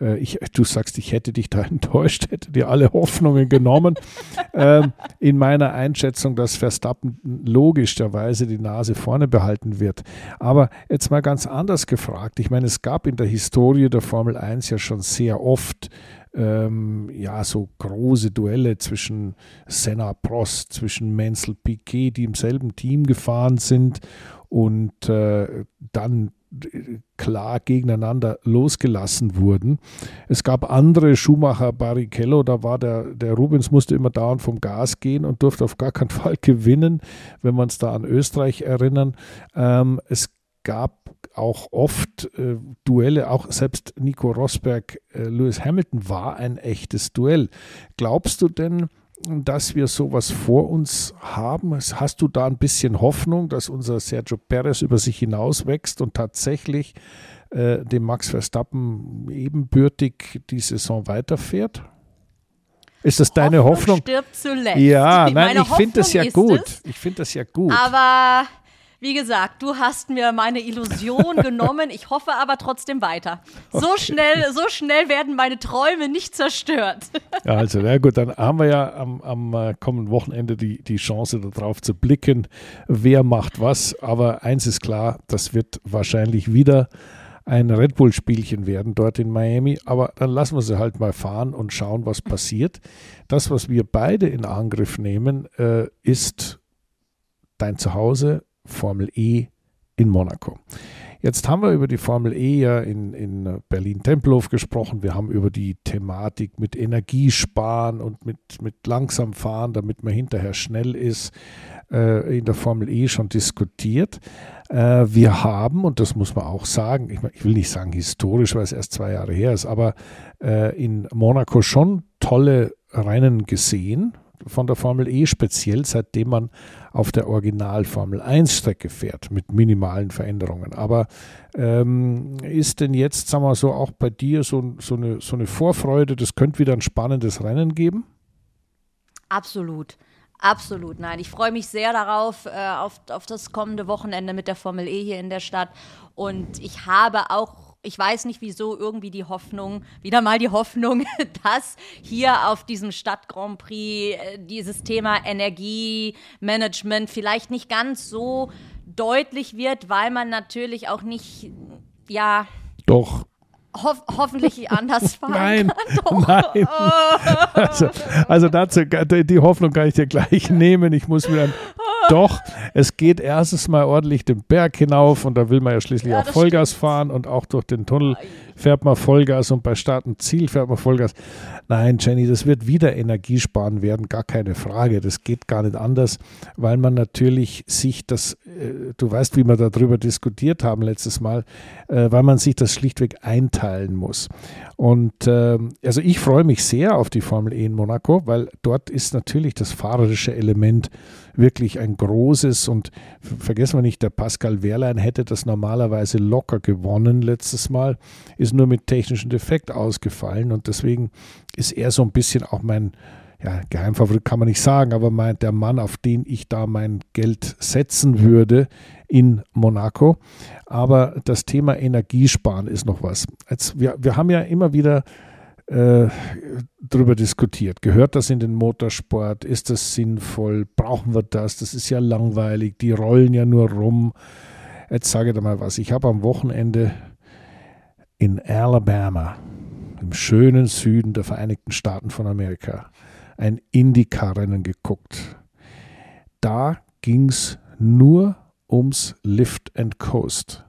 äh, ich, du sagst, ich hätte dich da enttäuscht, hätte dir alle Hoffnungen genommen. ähm, in meiner Einschätzung, dass Verstappen logischerweise die Nase vorne behalten wird. Aber jetzt mal ganz anders gefragt. Ich meine, es gab in der Historie der Formel 1 ja schon sehr oft ähm, ja, so große Duelle zwischen Senna Prost, zwischen Menzel Piquet, die im selben Team gefahren sind und äh, dann klar gegeneinander losgelassen wurden. Es gab andere, Schumacher, Barrichello, da war der, der Rubens musste immer dauernd vom Gas gehen und durfte auf gar keinen Fall gewinnen, wenn wir uns da an Österreich erinnern. Ähm, es gab auch oft äh, Duelle, auch selbst Nico Rosberg, äh, Lewis Hamilton war ein echtes Duell. Glaubst du denn, dass wir sowas vor uns haben? Hast du da ein bisschen Hoffnung, dass unser Sergio Perez über sich hinaus wächst und tatsächlich äh, dem Max Verstappen ebenbürtig die Saison weiterfährt? Ist das deine Hoffnung? Hoffnung? stirbt zuletzt. Ja, nein, ich finde das ja gut. Es, ich finde das ja gut. Aber wie gesagt, du hast mir meine Illusion genommen. Ich hoffe aber trotzdem weiter. So okay. schnell, so schnell werden meine Träume nicht zerstört. Ja, also, na gut, dann haben wir ja am, am äh, kommenden Wochenende die, die Chance darauf zu blicken, wer macht was. Aber eins ist klar, das wird wahrscheinlich wieder ein Red Bull-Spielchen werden dort in Miami. Aber dann lassen wir sie halt mal fahren und schauen, was passiert. Das, was wir beide in Angriff nehmen, äh, ist dein Zuhause, Formel E in Monaco. Jetzt haben wir über die Formel E ja in, in Berlin-Tempelhof gesprochen. Wir haben über die Thematik mit Energiesparen und mit, mit langsam fahren, damit man hinterher schnell ist, äh, in der Formel E schon diskutiert. Äh, wir haben, und das muss man auch sagen, ich, ich, will nicht sagen historisch, weil es erst zwei Jahre her ist, aber äh, in Monaco schon tolle Rennen gesehen von der Formel E, speziell seitdem man auf der Original Formel 1 Strecke fährt, mit minimalen Veränderungen. Aber ähm, ist denn jetzt, sagen wir so, auch bei dir so, so, eine, so eine Vorfreude, das könnte wieder ein spannendes Rennen geben? Absolut. Absolut, nein. Ich freue mich sehr darauf, äh, auf, auf das kommende Wochenende mit der Formel E hier in der Stadt. Und ich habe auch ich weiß nicht wieso, irgendwie die Hoffnung, wieder mal die Hoffnung, dass hier auf diesem Stadt Grand Prix äh, dieses Thema Energiemanagement vielleicht nicht ganz so deutlich wird, weil man natürlich auch nicht, ja. Doch. Hoff, hoffentlich anders fahren nein, kann. Nein, also, also dazu, die Hoffnung kann ich dir gleich nehmen. Ich muss mir dann doch, es geht erstes Mal ordentlich den Berg hinauf und da will man ja schließlich ja, auch Vollgas stimmt. fahren und auch durch den Tunnel fährt man Vollgas und bei Start und Ziel fährt man Vollgas. Nein, Jenny, das wird wieder Energiesparen werden, gar keine Frage. Das geht gar nicht anders, weil man natürlich sich das, äh, du weißt, wie wir darüber diskutiert haben letztes Mal, äh, weil man sich das schlichtweg einteilen muss. Und äh, also ich freue mich sehr auf die Formel E in Monaco, weil dort ist natürlich das fahrerische Element wirklich ein großes und vergessen wir nicht, der Pascal Wehrlein hätte das normalerweise locker gewonnen letztes Mal, ist nur mit technischem Defekt ausgefallen und deswegen ist er so ein bisschen auch mein ja, Geheimfavorit kann man nicht sagen, aber mein, der Mann, auf den ich da mein Geld setzen würde in Monaco. Aber das Thema Energiesparen ist noch was. Jetzt, wir, wir haben ja immer wieder äh, darüber diskutiert. Gehört das in den Motorsport? Ist das sinnvoll? Brauchen wir das? Das ist ja langweilig. Die rollen ja nur rum. Jetzt sage ich dir mal was. Ich habe am Wochenende in Alabama, im schönen Süden der Vereinigten Staaten von Amerika, ein Indycar-Rennen geguckt. Da ging es nur ums Lift and Coast.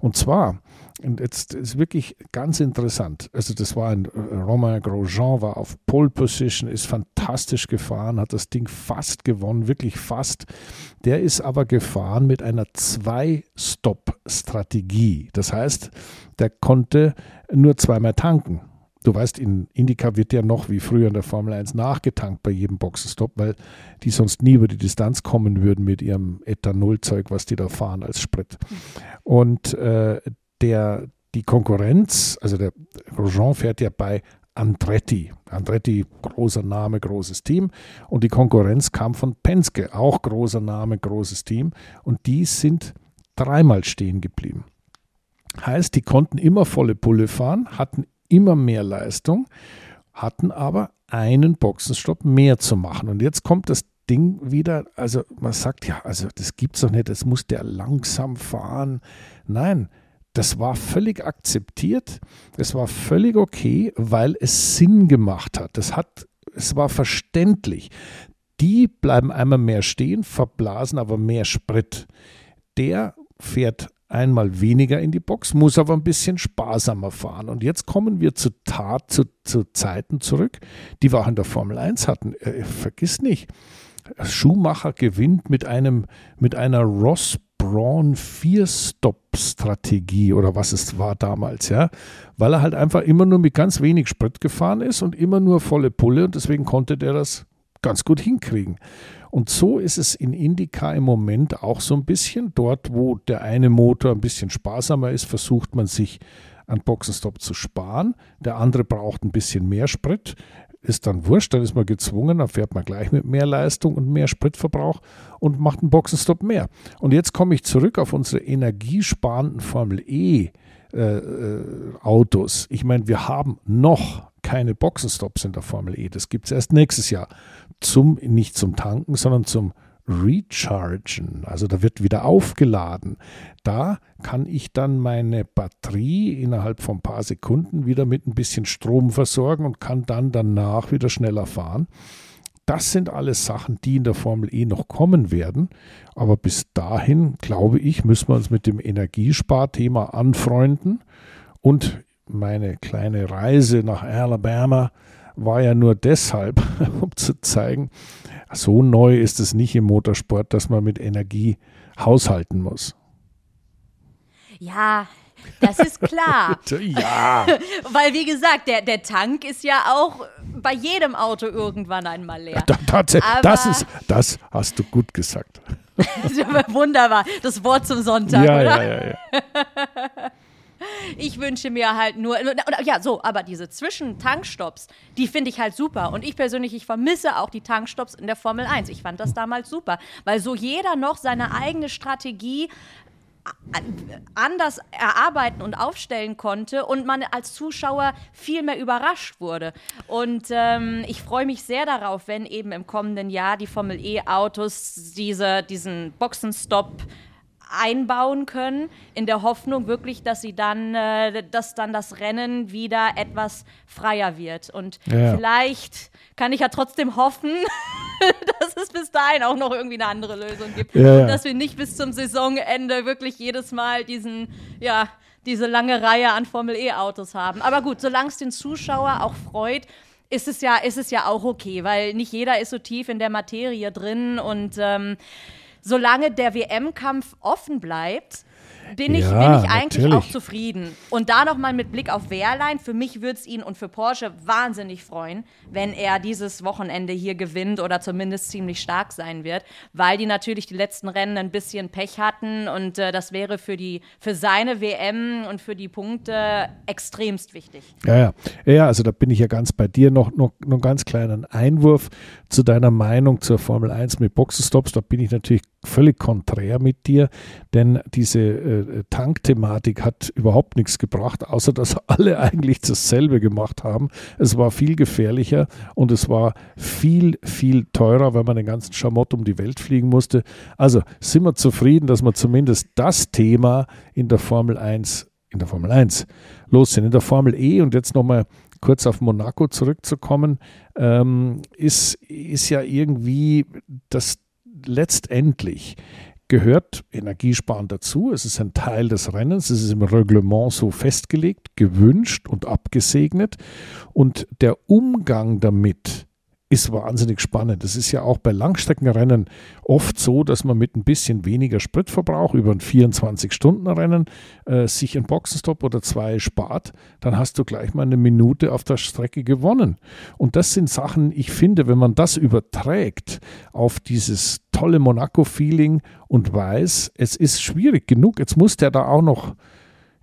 Und zwar und jetzt ist wirklich ganz interessant. Also das war ein äh, Romain Grosjean, war auf Pole Position, ist fantastisch gefahren, hat das Ding fast gewonnen, wirklich fast. Der ist aber gefahren mit einer Zwei-Stop-Strategie. Das heißt, der konnte nur zweimal tanken. Du weißt, in Indica wird ja noch wie früher in der Formel 1 nachgetankt bei jedem Boxenstopp, weil die sonst nie über die Distanz kommen würden mit ihrem Ethanolzeug, was die da fahren als Sprit. Und äh, der, die Konkurrenz, also der Grosjean fährt ja bei Andretti. Andretti, großer Name, großes Team. Und die Konkurrenz kam von Penske, auch großer Name, großes Team. Und die sind dreimal stehen geblieben. Heißt, die konnten immer volle Pulle fahren, hatten immer mehr Leistung, hatten aber einen Boxenstopp mehr zu machen. Und jetzt kommt das Ding wieder, also man sagt ja, also das gibt's doch nicht, das muss der langsam fahren. Nein, das war völlig akzeptiert, es war völlig okay, weil es Sinn gemacht hat. Das hat, es war verständlich. Die bleiben einmal mehr stehen, verblasen aber mehr Sprit. Der fährt einmal weniger in die Box, muss aber ein bisschen sparsamer fahren. Und jetzt kommen wir zu Tat, zu, zu Zeiten zurück, die wir auch in der Formel 1 hatten. Äh, vergiss nicht, Schumacher gewinnt mit einem, mit einer Ross Braun Vier-Stop-Strategie oder was es war damals, ja, weil er halt einfach immer nur mit ganz wenig Sprit gefahren ist und immer nur volle Pulle und deswegen konnte der das ganz gut hinkriegen. Und so ist es in Indica im Moment auch so ein bisschen. Dort, wo der eine Motor ein bisschen sparsamer ist, versucht man sich an Boxenstopp zu sparen. Der andere braucht ein bisschen mehr Sprit. Ist dann wurscht, dann ist man gezwungen, dann fährt man gleich mit mehr Leistung und mehr Spritverbrauch und macht einen Boxenstopp mehr. Und jetzt komme ich zurück auf unsere energiesparenden Formel E. Äh, äh, Autos. Ich meine, wir haben noch keine Boxenstops in der Formel E. Das gibt es erst nächstes Jahr zum, nicht zum Tanken, sondern zum Rechargen. Also da wird wieder aufgeladen. Da kann ich dann meine Batterie innerhalb von ein paar Sekunden wieder mit ein bisschen Strom versorgen und kann dann danach wieder schneller fahren. Das sind alles Sachen, die in der Formel E noch kommen werden. Aber bis dahin, glaube ich, müssen wir uns mit dem Energiesparthema anfreunden. Und meine kleine Reise nach Alabama war ja nur deshalb, um zu zeigen, so neu ist es nicht im Motorsport, dass man mit Energie haushalten muss. Ja, das ist klar. ja. Weil, wie gesagt, der, der Tank ist ja auch bei jedem Auto irgendwann einmal leer. Da, tatsächlich, das, ist, das hast du gut gesagt. Wunderbar. Das Wort zum Sonntag, ja, oder? Ja, ja, ja. Ich wünsche mir halt nur, ja, so, aber diese Zwischentankstops, die finde ich halt super. Und ich persönlich, ich vermisse auch die Tankstops in der Formel 1. Ich fand das damals super, weil so jeder noch seine eigene Strategie anders erarbeiten und aufstellen konnte und man als Zuschauer viel mehr überrascht wurde. Und ähm, ich freue mich sehr darauf, wenn eben im kommenden Jahr die Formel E-Autos diese, diesen Boxenstopp einbauen können, in der Hoffnung wirklich, dass sie dann, äh, dass dann das Rennen wieder etwas freier wird. Und ja. vielleicht kann ich ja trotzdem hoffen, dass es bis dahin auch noch irgendwie eine andere Lösung gibt. Ja, Und dass wir nicht bis zum Saisonende wirklich jedes Mal diesen, ja, diese lange Reihe an Formel E-Autos haben. Aber gut, solange es den Zuschauer auch freut, ist es ja, ist es ja auch okay, weil nicht jeder ist so tief in der Materie drin und ähm, solange der WM-Kampf offen bleibt, bin ich, ja, bin ich eigentlich natürlich. auch zufrieden. Und da nochmal mit Blick auf Wehrlein, für mich würde es ihn und für Porsche wahnsinnig freuen, wenn er dieses Wochenende hier gewinnt oder zumindest ziemlich stark sein wird, weil die natürlich die letzten Rennen ein bisschen Pech hatten und äh, das wäre für, die, für seine WM und für die Punkte extremst wichtig. Ja, ja. Ja, also da bin ich ja ganz bei dir. Noch, noch, noch einen ganz kleinen Einwurf zu deiner Meinung zur Formel 1 mit Boxenstops. Da bin ich natürlich völlig konträr mit dir, denn diese äh, Tankthematik hat überhaupt nichts gebracht, außer dass alle eigentlich dasselbe gemacht haben. Es war viel gefährlicher und es war viel, viel teurer, weil man den ganzen Schamott um die Welt fliegen musste. Also sind wir zufrieden, dass wir zumindest das Thema in der Formel 1 in der Formel 1 los sind. In der Formel E und jetzt nochmal kurz auf Monaco zurückzukommen, ähm, ist, ist ja irgendwie das letztendlich gehört Energiesparen dazu. Es ist ein Teil des Rennens. Es ist im Reglement so festgelegt, gewünscht und abgesegnet. Und der Umgang damit ist wahnsinnig spannend. Es ist ja auch bei Langstreckenrennen oft so, dass man mit ein bisschen weniger Spritverbrauch über ein 24-Stunden-Rennen äh, sich einen Boxenstopp oder zwei spart. Dann hast du gleich mal eine Minute auf der Strecke gewonnen. Und das sind Sachen, ich finde, wenn man das überträgt auf dieses tolle Monaco-Feeling und weiß, es ist schwierig genug, jetzt muss der da auch noch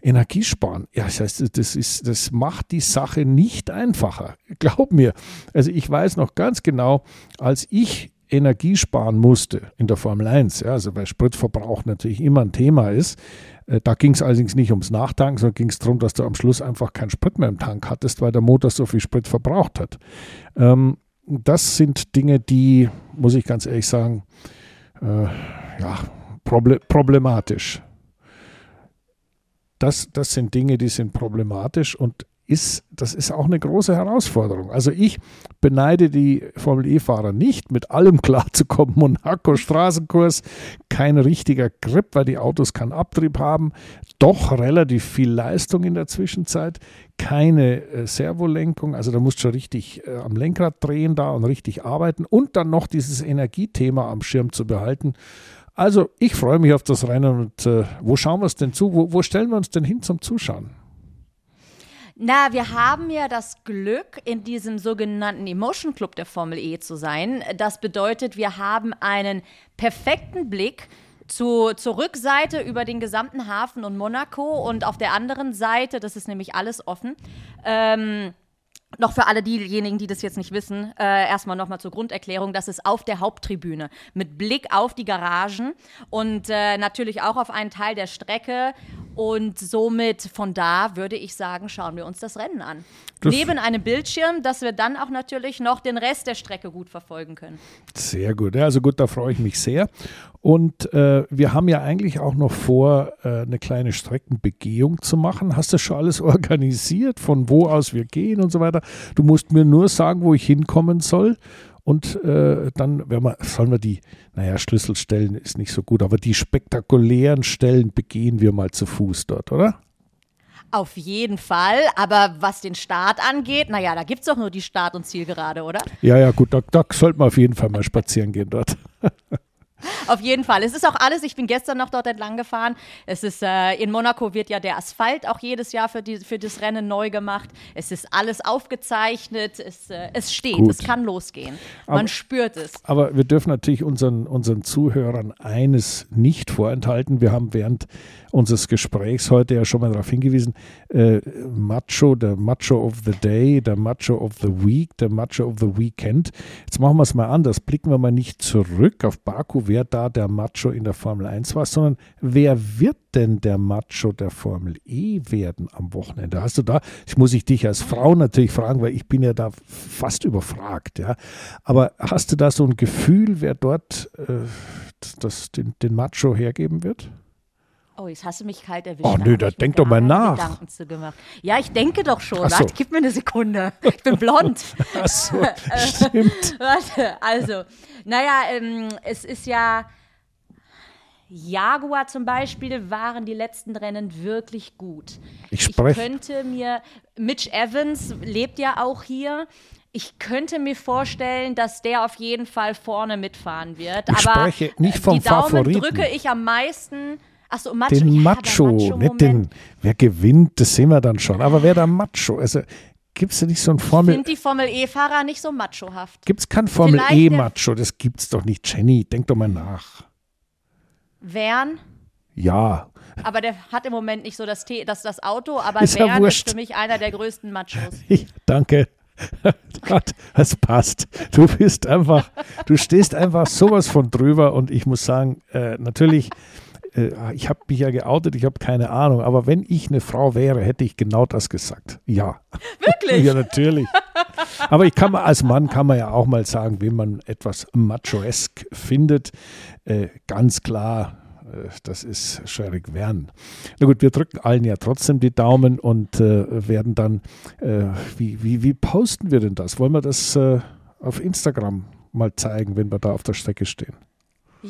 Energie sparen. Ja, das heißt, das, ist, das macht die Sache nicht einfacher. Glaub mir. Also ich weiß noch ganz genau, als ich Energie sparen musste in der Formel 1, ja, also weil Spritverbrauch natürlich immer ein Thema ist, Äh, da ging es allerdings nicht ums Nachtanken, sondern ging es darum, dass du am Schluss einfach keinen Sprit mehr im Tank hattest, weil der Motor so viel Sprit verbraucht hat. Ähm, das sind Dinge, die, muss ich ganz ehrlich sagen, äh, ja, proble problematisch. Das, das sind Dinge, die sind problematisch und ist, das ist auch eine große Herausforderung. Also ich beneide die Formel E-Fahrer nicht, mit allem klarzukommen. Monaco Straßenkurs, kein richtiger Grip, weil die Autos keinen Abtrieb haben, doch relativ viel Leistung in der Zwischenzeit, keine äh, Servolenkung, also da musst du schon richtig äh, am Lenkrad drehen da und richtig arbeiten und dann noch dieses Energiethema am Schirm zu behalten. Also ich freue mich auf das Rennen und äh, wo schauen wir es denn zu? Wo, wo stellen wir uns denn hin zum Zuschauen? Na, wir haben ja das Glück, in diesem sogenannten Emotion Club der Formel E zu sein. Das bedeutet, wir haben einen perfekten Blick zu, zur Rückseite über den gesamten Hafen und Monaco und auf der anderen Seite, das ist nämlich alles offen, ähm, noch für alle diejenigen, die das jetzt nicht wissen, äh, erstmal nochmal zur Grunderklärung. Das ist auf der Haupttribüne mit Blick auf die Garagen und äh, natürlich auch auf einen Teil der Strecke. Und somit von da würde ich sagen, schauen wir uns das Rennen an. Das Neben einem Bildschirm, dass wir dann auch natürlich noch den Rest der Strecke gut verfolgen können. Sehr gut. Ja, also gut, da freue ich mich sehr. Und äh, wir haben ja eigentlich auch noch vor, äh, eine kleine Streckenbegehung zu machen. Hast du schon alles organisiert, von wo aus wir gehen und so weiter? Du musst mir nur sagen, wo ich hinkommen soll. Und äh, dann werden wir, sollen wir die, naja, Schlüsselstellen ist nicht so gut, aber die spektakulären Stellen begehen wir mal zu Fuß dort, oder? Auf jeden Fall, aber was den Start angeht, naja, da gibt es doch nur die Start- und Zielgerade, oder? Ja, ja, gut, da, da sollte man auf jeden Fall mal spazieren gehen dort. Auf jeden Fall. Es ist auch alles, ich bin gestern noch dort entlang gefahren. Es ist, äh, in Monaco wird ja der Asphalt auch jedes Jahr für, die, für das Rennen neu gemacht. Es ist alles aufgezeichnet, es, äh, es steht, Gut. es kann losgehen. Man aber, spürt es. Aber wir dürfen natürlich unseren, unseren Zuhörern eines nicht vorenthalten. Wir haben während unseres Gesprächs heute ja schon mal darauf hingewiesen, äh, Macho, der Macho of the Day, der Macho of the Week, der Macho of the Weekend. Jetzt machen wir es mal anders. Blicken wir mal nicht zurück auf Baku, wer da der Macho in der Formel 1 war, sondern wer wird denn der Macho der Formel E werden am Wochenende? Hast du da, ich muss ich dich als Frau natürlich fragen, weil ich bin ja da fast überfragt, ja. Aber hast du da so ein Gefühl, wer dort äh, das, den, den Macho hergeben wird? Oh, jetzt hast du mich kalt erwischt. Oh, nö, da denk doch mal nach. Ja, ich denke doch schon. So. Warte, gib mir eine Sekunde. Ich bin blond. Ach so, stimmt. Warte, also, naja, ähm, es ist ja. Jaguar zum Beispiel waren die letzten Rennen wirklich gut. Ich, spreche. ich könnte mir, Mitch Evans lebt ja auch hier. Ich könnte mir vorstellen, dass der auf jeden Fall vorne mitfahren wird. Ich Aber spreche nicht vom die Daumen Favoriten. drücke ich am meisten Achso, Macho. Den ja, Macho. Macho nicht den, wer gewinnt, das sehen wir dann schon. Aber wer der Macho? Also gibt es nicht so ein Formel. Sind die Formel E-Fahrer nicht so machohaft? Gibt es kein Formel E-Macho? Das gibt's doch nicht. Jenny, denk doch mal nach. Wern? Ja. Aber der hat im Moment nicht so das, das, das Auto, aber ist Wern ist für mich einer der größten Machos. Ich, danke. Gott, es passt. Du bist einfach, du stehst einfach sowas von drüber und ich muss sagen, äh, natürlich äh, ich habe mich ja geoutet, ich habe keine Ahnung, aber wenn ich eine Frau wäre, hätte ich genau das gesagt. Ja. Wirklich? ja, natürlich. Aber ich kann mal, als Mann kann man ja auch mal sagen, wenn man etwas machoesk findet, äh, ganz klar, äh, das ist Sherrick Wern. Na gut, wir drücken allen ja trotzdem die Daumen und äh, werden dann, äh, wie, wie, wie posten wir denn das? Wollen wir das äh, auf Instagram mal zeigen, wenn wir da auf der Strecke stehen?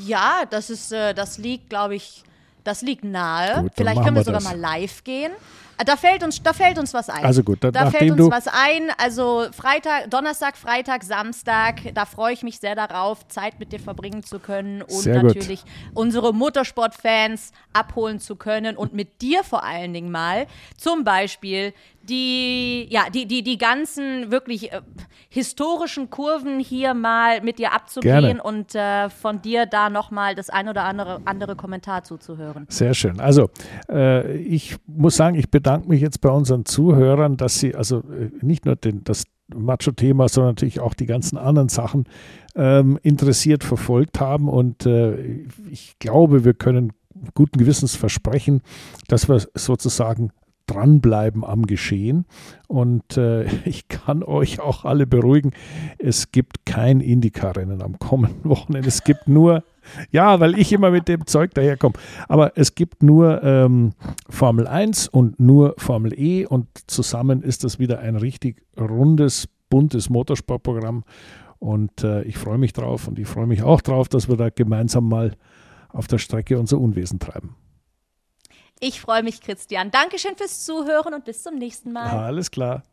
Ja, das ist, äh, das liegt, glaube ich, das liegt nahe. Gut, Vielleicht können wir, wir sogar mal live gehen. Ah, da fällt uns, da fällt uns was ein. Also gut, da, da fällt uns was ein. Also Freitag, Donnerstag, Freitag, Samstag, da freue ich mich sehr darauf, Zeit mit dir verbringen zu können und sehr natürlich gut. unsere Motorsportfans abholen zu können und mit dir vor allen Dingen mal zum Beispiel die, ja, die, die, die ganzen wirklich äh, historischen Kurven hier mal mit dir abzugehen Gerne. und äh, von dir da nochmal das ein oder andere, andere Kommentar zuzuhören. Sehr schön. Also, äh, ich muss sagen, ich bedanke mich jetzt bei unseren Zuhörern, dass sie also äh, nicht nur den, das Macho-Thema, sondern natürlich auch die ganzen anderen Sachen ähm, interessiert verfolgt haben. Und äh, ich glaube, wir können guten Gewissens versprechen, dass wir sozusagen dranbleiben am Geschehen. Und äh, ich kann euch auch alle beruhigen, es gibt kein Indycar-Rennen am kommenden Wochenende. Es gibt nur, ja, weil ich immer mit dem Zeug daherkomme, aber es gibt nur ähm, Formel 1 und nur Formel E und zusammen ist das wieder ein richtig rundes, buntes Motorsportprogramm. Und äh, ich freue mich drauf und ich freue mich auch drauf, dass wir da gemeinsam mal auf der Strecke unser Unwesen treiben. Ich freue mich, Christian. Dankeschön fürs Zuhören und bis zum nächsten Mal. Alles klar.